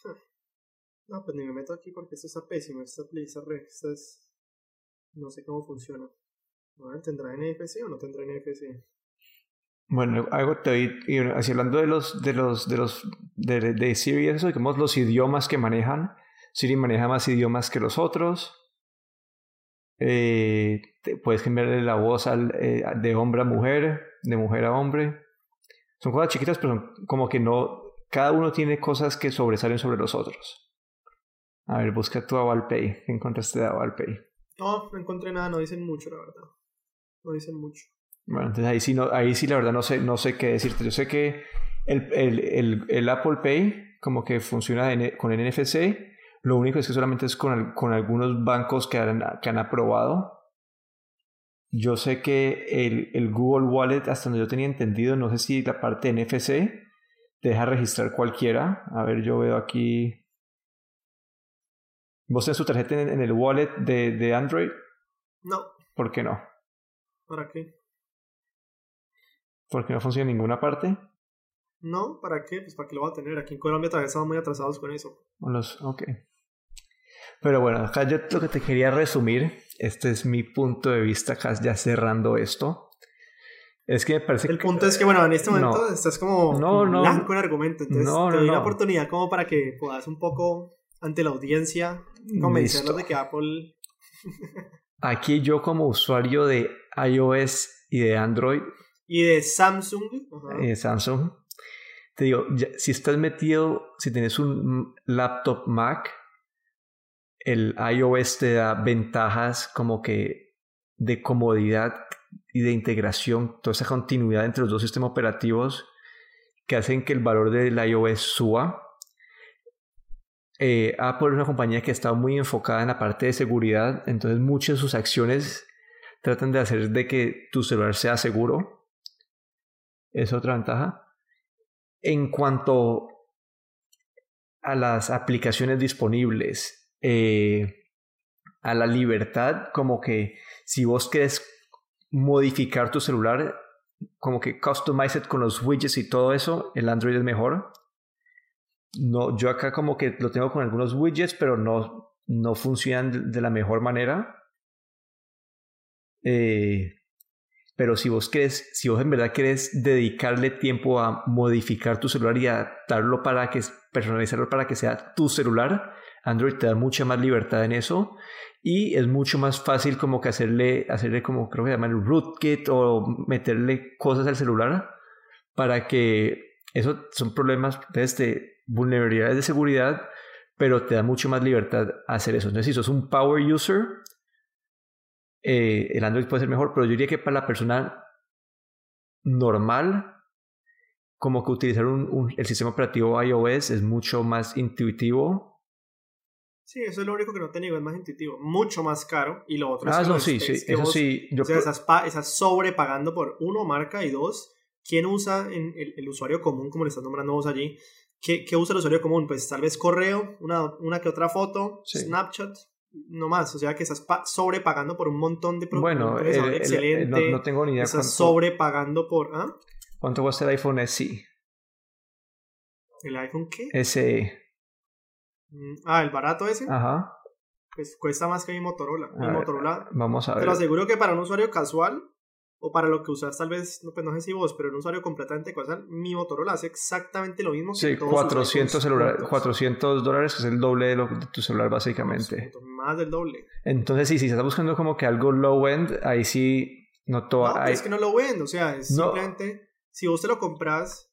[SPEAKER 1] No, pues ni me meto aquí porque esto está pésimo. Esta, red, esta es... No sé cómo funciona. Ver, ¿tendrá NFC o no tendrá NFC?
[SPEAKER 2] Bueno, algo te y así hablando de los, de los, de los, de, de Siri y eso, digamos los idiomas que manejan. Siri maneja más idiomas que los otros. Eh, puedes cambiarle la voz eh, de hombre a mujer, de mujer a hombre. Son cosas chiquitas, pero son como que no. Cada uno tiene cosas que sobresalen sobre los otros. A ver, busca tu Avalpay. ¿Qué encontraste de Avalpay?
[SPEAKER 1] No, no encontré nada, no dicen mucho, la verdad. No dicen mucho.
[SPEAKER 2] Bueno, entonces ahí sí, no, ahí sí la verdad no sé, no sé qué decirte. Yo sé que el, el, el, el Apple Pay como que funciona en- con el NFC. Lo único es que solamente es con, con algunos bancos que han, que han aprobado. Yo sé que el, el Google Wallet, hasta donde yo tenía entendido, no sé si la parte de NFC te deja registrar cualquiera. A ver, yo veo aquí. ¿Vos tenés tu tarjeta en, en el wallet de, de Android?
[SPEAKER 1] No,
[SPEAKER 2] ¿Por qué no?
[SPEAKER 1] ¿para qué?
[SPEAKER 2] ¿Por qué no funciona en ninguna parte?
[SPEAKER 1] No, ¿para qué? Pues para qué lo va a tener. Aquí en Colombia todavía estamos muy atrasados con eso.
[SPEAKER 2] Los, ok. Pero bueno, acá yo lo que te quería resumir, este es mi punto de vista, acá ya cerrando esto, es que me parece
[SPEAKER 1] El
[SPEAKER 2] que...
[SPEAKER 1] punto es que, bueno, en este momento
[SPEAKER 2] No.
[SPEAKER 1] estás como,
[SPEAKER 2] No,
[SPEAKER 1] como
[SPEAKER 2] no.
[SPEAKER 1] blanco en argumento. Entonces
[SPEAKER 2] No,
[SPEAKER 1] te doy la oportunidad como para que puedas un poco, ante la audiencia, convencerlos de que Apple...
[SPEAKER 2] Aquí yo como usuario de iOS y de Android,
[SPEAKER 1] Y de Samsung... ajá,
[SPEAKER 2] eh, Samsung, te digo, si estás metido, si tienes un laptop Mac, el iOS te da ventajas como que de comodidad y de integración, toda esa continuidad entre los dos sistemas operativos que hacen que el valor del iOS suba. Eh, Apple es una compañía que estado muy enfocada en la parte de seguridad, entonces muchas de sus acciones tratan de hacer de que tu celular sea seguro. Es otra ventaja. En cuanto a las aplicaciones disponibles, eh, a la libertad, como que si vos querés modificar tu celular, como que customize it con los widgets y todo eso, el Android es mejor. No, yo acá como que lo tengo con algunos widgets, pero no, no funcionan de la mejor manera. Eh, pero si vos querés, si vos en verdad querés dedicarle tiempo a modificar tu celular y adaptarlo para que, personalizarlo para que sea tu celular, Android te da mucha más libertad en eso y es mucho más fácil como que hacerle, hacerle como creo que llaman rootkit o meterle cosas al celular para que eso son problemas de vulnerabilidades de seguridad, pero te da mucho más libertad hacer eso. Entonces, si sos un power user, eh, el Android puede ser mejor, pero yo diría que para la persona normal, como que utilizar un, el sistema operativo iOS es mucho más intuitivo.
[SPEAKER 1] Sí, eso es lo único que no te digo, es más intuitivo, mucho más caro y lo otro
[SPEAKER 2] ah,
[SPEAKER 1] es
[SPEAKER 2] no, sí, sí, eso sí.
[SPEAKER 1] Yo o sea, estás, sobrepagando por uno, marca y dos, ¿quién usa en el, usuario común, como le estás nombrando vos allí? ¿Qué, ¿Qué, usa el usuario común? Pues tal vez correo, una, una que otra foto, Snapchat, no más, o sea que estás sobrepagando por un montón de
[SPEAKER 2] productos. Bueno, excelente. no, tengo ni idea.
[SPEAKER 1] Estás sobrepagando por. ¿ah?
[SPEAKER 2] ¿Cuánto cuesta el iPhone SE?
[SPEAKER 1] ¿El iPhone qué?
[SPEAKER 2] SE.
[SPEAKER 1] Mm, ah, el barato ese.
[SPEAKER 2] Ajá.
[SPEAKER 1] Pues cuesta más que mi Motorola. Mi Motorola.
[SPEAKER 2] Vamos a ver.
[SPEAKER 1] Te lo aseguro que para un usuario casual o para lo que usas tal vez, no, pues no sé si vos, pero un usuario completamente casual, mi Motorola hace exactamente lo mismo
[SPEAKER 2] sí, que todos 400, celular, 400 dólares, que es el doble de, lo, de tu celular básicamente.
[SPEAKER 1] Más del doble.
[SPEAKER 2] Entonces, sí, si estás buscando como que algo low end, ahí sí no todo.
[SPEAKER 1] No, es que no low end, o sea, es simplemente, si vos te lo compras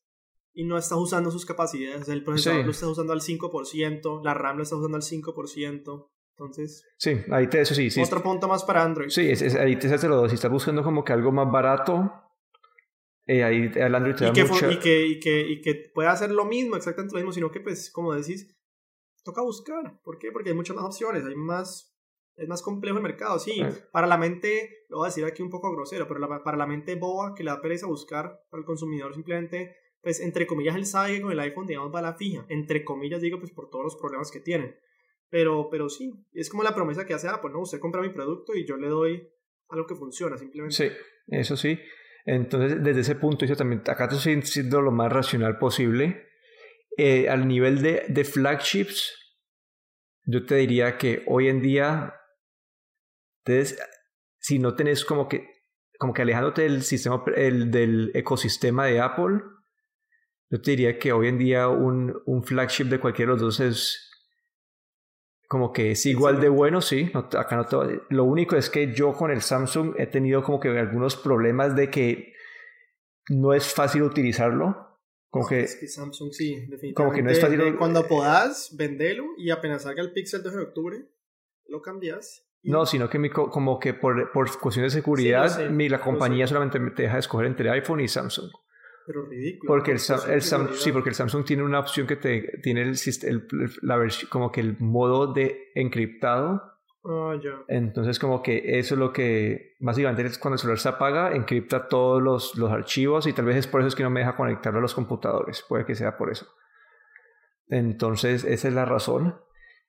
[SPEAKER 1] y no estás usando sus capacidades, el procesador lo estás usando al 5%, la RAM lo estás usando al 5%. Entonces.
[SPEAKER 2] Sí, ahí te, eso sí. sí
[SPEAKER 1] otro punto más para Android.
[SPEAKER 2] Sí, es, ahí te hace dos. Si estás buscando como que algo más barato, eh, ahí el Android te
[SPEAKER 1] y
[SPEAKER 2] da
[SPEAKER 1] que,
[SPEAKER 2] mucha...
[SPEAKER 1] y, que, y, que, y que pueda hacer lo mismo, exactamente lo mismo, sino que, pues, como decís, toca buscar. ¿Por qué? Porque hay muchas más opciones, hay más. Es más complejo el mercado, sí. Para la mente, lo voy a decir aquí un poco grosero, pero para la mente boba que le da pereza buscar, para el consumidor simplemente, pues, entre comillas, él sabe que con el iPhone, digamos, va a la fija. Entre comillas, digo, pues, por todos los problemas que tienen. Pero, pero sí, es como la promesa que hace Apple, ¿no? Usted compra mi producto y yo le doy algo que funciona, simplemente.
[SPEAKER 2] Sí, eso sí. Entonces, desde ese punto, también, acá estoy siendo lo más racional posible. Eh, al nivel de, de flagships, yo te diría que hoy en día, entonces, si no tenés como que, como que alejándote del sistema, el, del ecosistema de Apple, yo te diría que hoy en día un, un flagship de cualquiera de los dos es como que es igual de bueno, sí. acá no todo. Lo único es que yo con el Samsung he tenido como que algunos problemas de que no es fácil utilizarlo. Como que,
[SPEAKER 1] es que Samsung sí, definitivamente.
[SPEAKER 2] Como que no es fácil.
[SPEAKER 1] Cuando puedas, vendelo y apenas salga el Pixel 2 de octubre, lo cambias.
[SPEAKER 2] No, sino que mi, como que por, por cuestiones de seguridad, mi, la compañía solamente me deja escoger entre iPhone y Samsung.
[SPEAKER 1] Pero ridículo.
[SPEAKER 2] Porque el, el sí, porque el Samsung tiene una opción que te tiene el, el la versión como que el modo de encriptado.
[SPEAKER 1] Ah, ya.
[SPEAKER 2] Entonces como que eso es lo que básicamente es cuando el celular se apaga, encripta todos los, los archivos y tal vez es por eso es que no me deja conectarlo a los computadores, puede que sea por eso. Entonces esa es la razón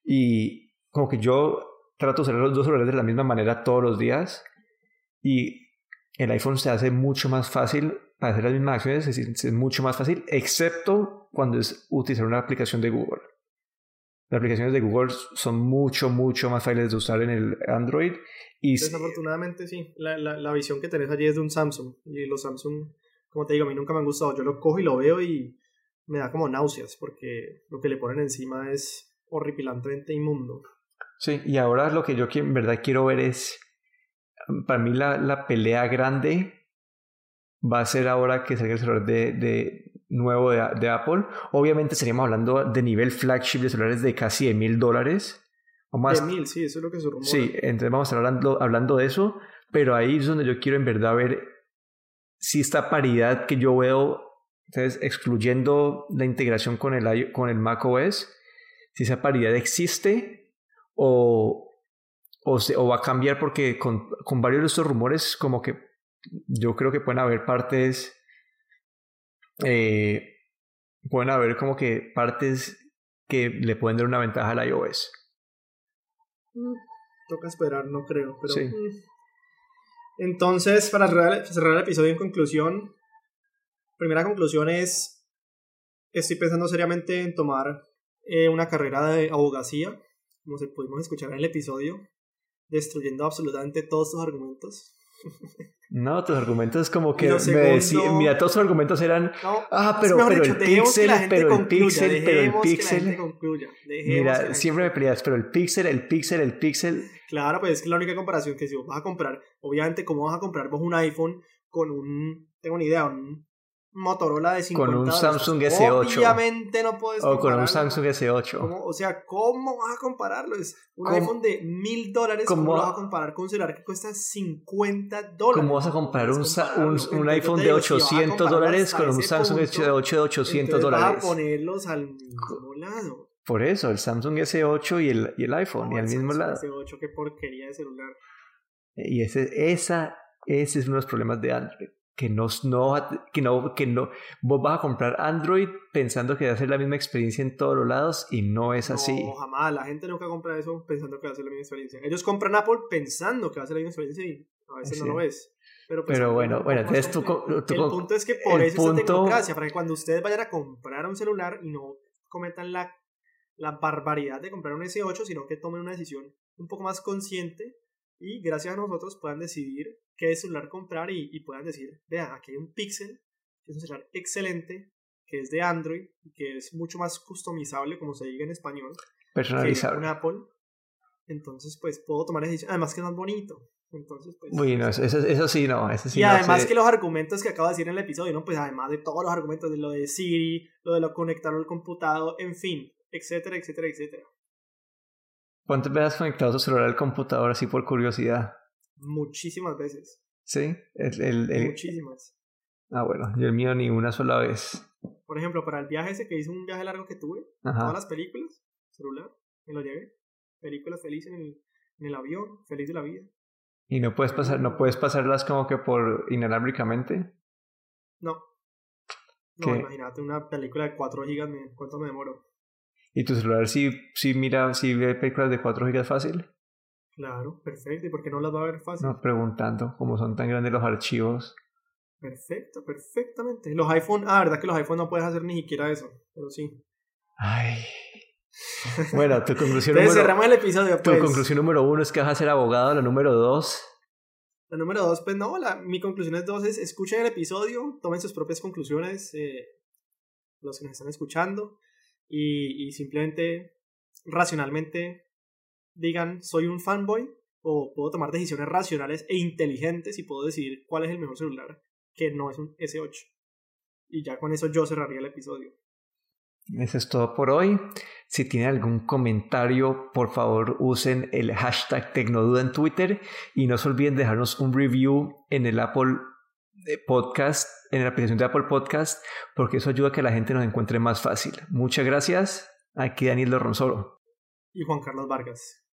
[SPEAKER 2] y como que yo trato de usar los dos celulares de la misma manera todos los días y el iPhone se hace mucho más fácil para hacer las mismas acciones, es, es mucho más fácil, excepto cuando es utilizar una aplicación de Google. Las aplicaciones de Google son mucho, mucho más fáciles de usar en el Android. Y
[SPEAKER 1] Desafortunadamente sí, la, la, la, visión que tenés allí es de un Samsung. Y los Samsung, como te digo, a mí nunca me han gustado. Yo lo cojo y lo veo y me da como náuseas porque lo que le ponen encima es horripilantemente inmundo.
[SPEAKER 2] Sí, y ahora lo que yo en verdad quiero ver es, para mí la, la pelea grande va a ser ahora que salga el celular de, de, nuevo de, de Apple. Obviamente estaríamos hablando de nivel flagship de celulares de casi de mil dólares o más.
[SPEAKER 1] De mil, sí, eso es lo que se rumora.
[SPEAKER 2] Sí, entonces vamos a estar hablando, hablando de eso, pero ahí es donde yo quiero en verdad ver si esta paridad que yo veo, entonces excluyendo la integración con el, con el macOS, si esa paridad existe o, o, se- o va a cambiar porque con, con varios de estos rumores como que yo creo que pueden haber partes, eh, pueden haber como que partes que le pueden dar una ventaja al iOS.
[SPEAKER 1] Mm, Toca esperar, no creo. Pero,
[SPEAKER 2] Sí.
[SPEAKER 1] mm. Entonces, para cerrar, el episodio en conclusión, primera conclusión es, estoy pensando seriamente en tomar eh, una carrera de abogacía, como se pudimos escuchar en el episodio, destruyendo absolutamente todos tus argumentos.
[SPEAKER 2] No, tus argumentos como que me decían, mira, todos tus argumentos eran,
[SPEAKER 1] No,
[SPEAKER 2] ah, pero, pero
[SPEAKER 1] dicho,
[SPEAKER 2] el pixel, pero el
[SPEAKER 1] concluya,
[SPEAKER 2] pixel, pero el pixel. Mira, siempre me peleas, pero el pixel, el pixel, el pixel.
[SPEAKER 1] Claro, pues es que la única comparación que si vos vas a comprar, obviamente, ¿cómo vas a comprar vos un iPhone con un, tengo una idea, un Motorola de 50
[SPEAKER 2] Con un
[SPEAKER 1] dólares?
[SPEAKER 2] Samsung S8.
[SPEAKER 1] Obviamente no puedes
[SPEAKER 2] O con un. Samsung S8.
[SPEAKER 1] ¿Cómo? O sea, ¿cómo vas a compararlo? Es un
[SPEAKER 2] ¿Cómo?
[SPEAKER 1] iPhone de mil dólares,
[SPEAKER 2] ¿Cómo?
[SPEAKER 1] ¿cómo lo vas a comparar con un celular que cuesta 50 dólares?
[SPEAKER 2] ¿Cómo vas a
[SPEAKER 1] puedes
[SPEAKER 2] un, un, iPhone de
[SPEAKER 1] digo, si vas a
[SPEAKER 2] 800
[SPEAKER 1] compararlo
[SPEAKER 2] dólares con un Samsung
[SPEAKER 1] punto,
[SPEAKER 2] de 8 de 800
[SPEAKER 1] entonces
[SPEAKER 2] dólares?
[SPEAKER 1] Vas a ponerlos al mismo lado.
[SPEAKER 2] Por eso, el Samsung S8 y el, y el iPhone, y al mismo
[SPEAKER 1] Samsung
[SPEAKER 2] lado.
[SPEAKER 1] S8, qué porquería de celular.
[SPEAKER 2] Y ese, esa, ese es uno de los problemas de Android. Que no, no, que no, que no, vos vas a comprar Android pensando que va a ser la misma experiencia en todos los lados y no es así.
[SPEAKER 1] No, jamás. La gente nunca compra eso pensando que va a ser la misma experiencia. Ellos compran Apple pensando que va a ser la misma experiencia y a veces
[SPEAKER 2] Sí.
[SPEAKER 1] no lo es. Pero, pues,
[SPEAKER 2] Pero bueno,
[SPEAKER 1] es
[SPEAKER 2] bueno, entonces tú, tú
[SPEAKER 1] El punto es que por eso es la
[SPEAKER 2] punto-
[SPEAKER 1] tecnocracia, para que cuando ustedes vayan a comprar un celular y no cometan la, la barbaridad de comprar un S8, sino que tomen una decisión un poco más consciente y gracias a nosotros puedan decidir qué celular comprar y, y puedan decir, vean, aquí hay un Pixel, que es un celular excelente, que es de Android y que es mucho más customizable, como se diga en español, que
[SPEAKER 2] personalizable.
[SPEAKER 1] un Apple. Entonces, pues puedo tomar decisión. Además que es más bonito. Entonces, pues.
[SPEAKER 2] Uy, no, eso, eso, eso sí, no, eso sí
[SPEAKER 1] y
[SPEAKER 2] no
[SPEAKER 1] además
[SPEAKER 2] sé.
[SPEAKER 1] que los argumentos que acabo de decir en el episodio, ¿no? Pues además de todos los argumentos de lo de Siri, lo de lo conectarlo al computador, en fin, etcétera, etcétera, etcétera.
[SPEAKER 2] ¿Cuántas veces has conectado tu celular al computador así por curiosidad?
[SPEAKER 1] Muchísimas veces.
[SPEAKER 2] ¿Sí? El, el, el-
[SPEAKER 1] Muchísimas.
[SPEAKER 2] Ah, bueno, yo el mío ni una sola vez.
[SPEAKER 1] Por ejemplo, para el viaje ese que hice, un viaje largo que tuve,
[SPEAKER 2] Ajá.
[SPEAKER 1] todas las películas, celular, me lo llevé. Películas felices en el, en el avión, feliz de la vida.
[SPEAKER 2] Y no puedes pasar, no puedes pasarlas como que por inalámbricamente.
[SPEAKER 1] No. No,
[SPEAKER 2] ¿Qué?
[SPEAKER 1] imagínate una película de 4 gigas, ¿cuánto me demoro?
[SPEAKER 2] Y tu celular sí, sí mira, sí ve películas de 4 GB fácil.
[SPEAKER 1] Claro, perfecto. ¿Y por qué no las va a ver fácil?
[SPEAKER 2] No preguntando cómo son tan grandes los archivos.
[SPEAKER 1] Perfecto, perfectamente. Los iPhone, ah, verdad que los iPhone no puedes hacer ni siquiera eso, pero sí.
[SPEAKER 2] Ay. Bueno, tu conclusión número,
[SPEAKER 1] cerramos el episodio,
[SPEAKER 2] tu
[SPEAKER 1] pues.
[SPEAKER 2] conclusión número uno es que vas a ser abogado. La número dos.
[SPEAKER 1] La número dos, pues no, la, mi conclusión es dos, es escuchen el episodio, tomen sus propias conclusiones, eh, los que nos están escuchando, y, simplemente, racionalmente, digan, soy un fanboy, o puedo tomar decisiones racionales e inteligentes y puedo decidir cuál es el mejor celular, que no es un S8. Y ya con eso yo cerraría el episodio.
[SPEAKER 2] Eso es todo por hoy. Si tienen algún comentario, por favor usen el hashtag Tecnoduda en Twitter y no se olviden dejarnos un review en el Apple Podcast, en la aplicación de Apple Podcast, porque eso ayuda a que la gente nos encuentre más fácil. Muchas gracias. Aquí Daniel Dorronsoro.
[SPEAKER 1] Y Juan Carlos Vargas.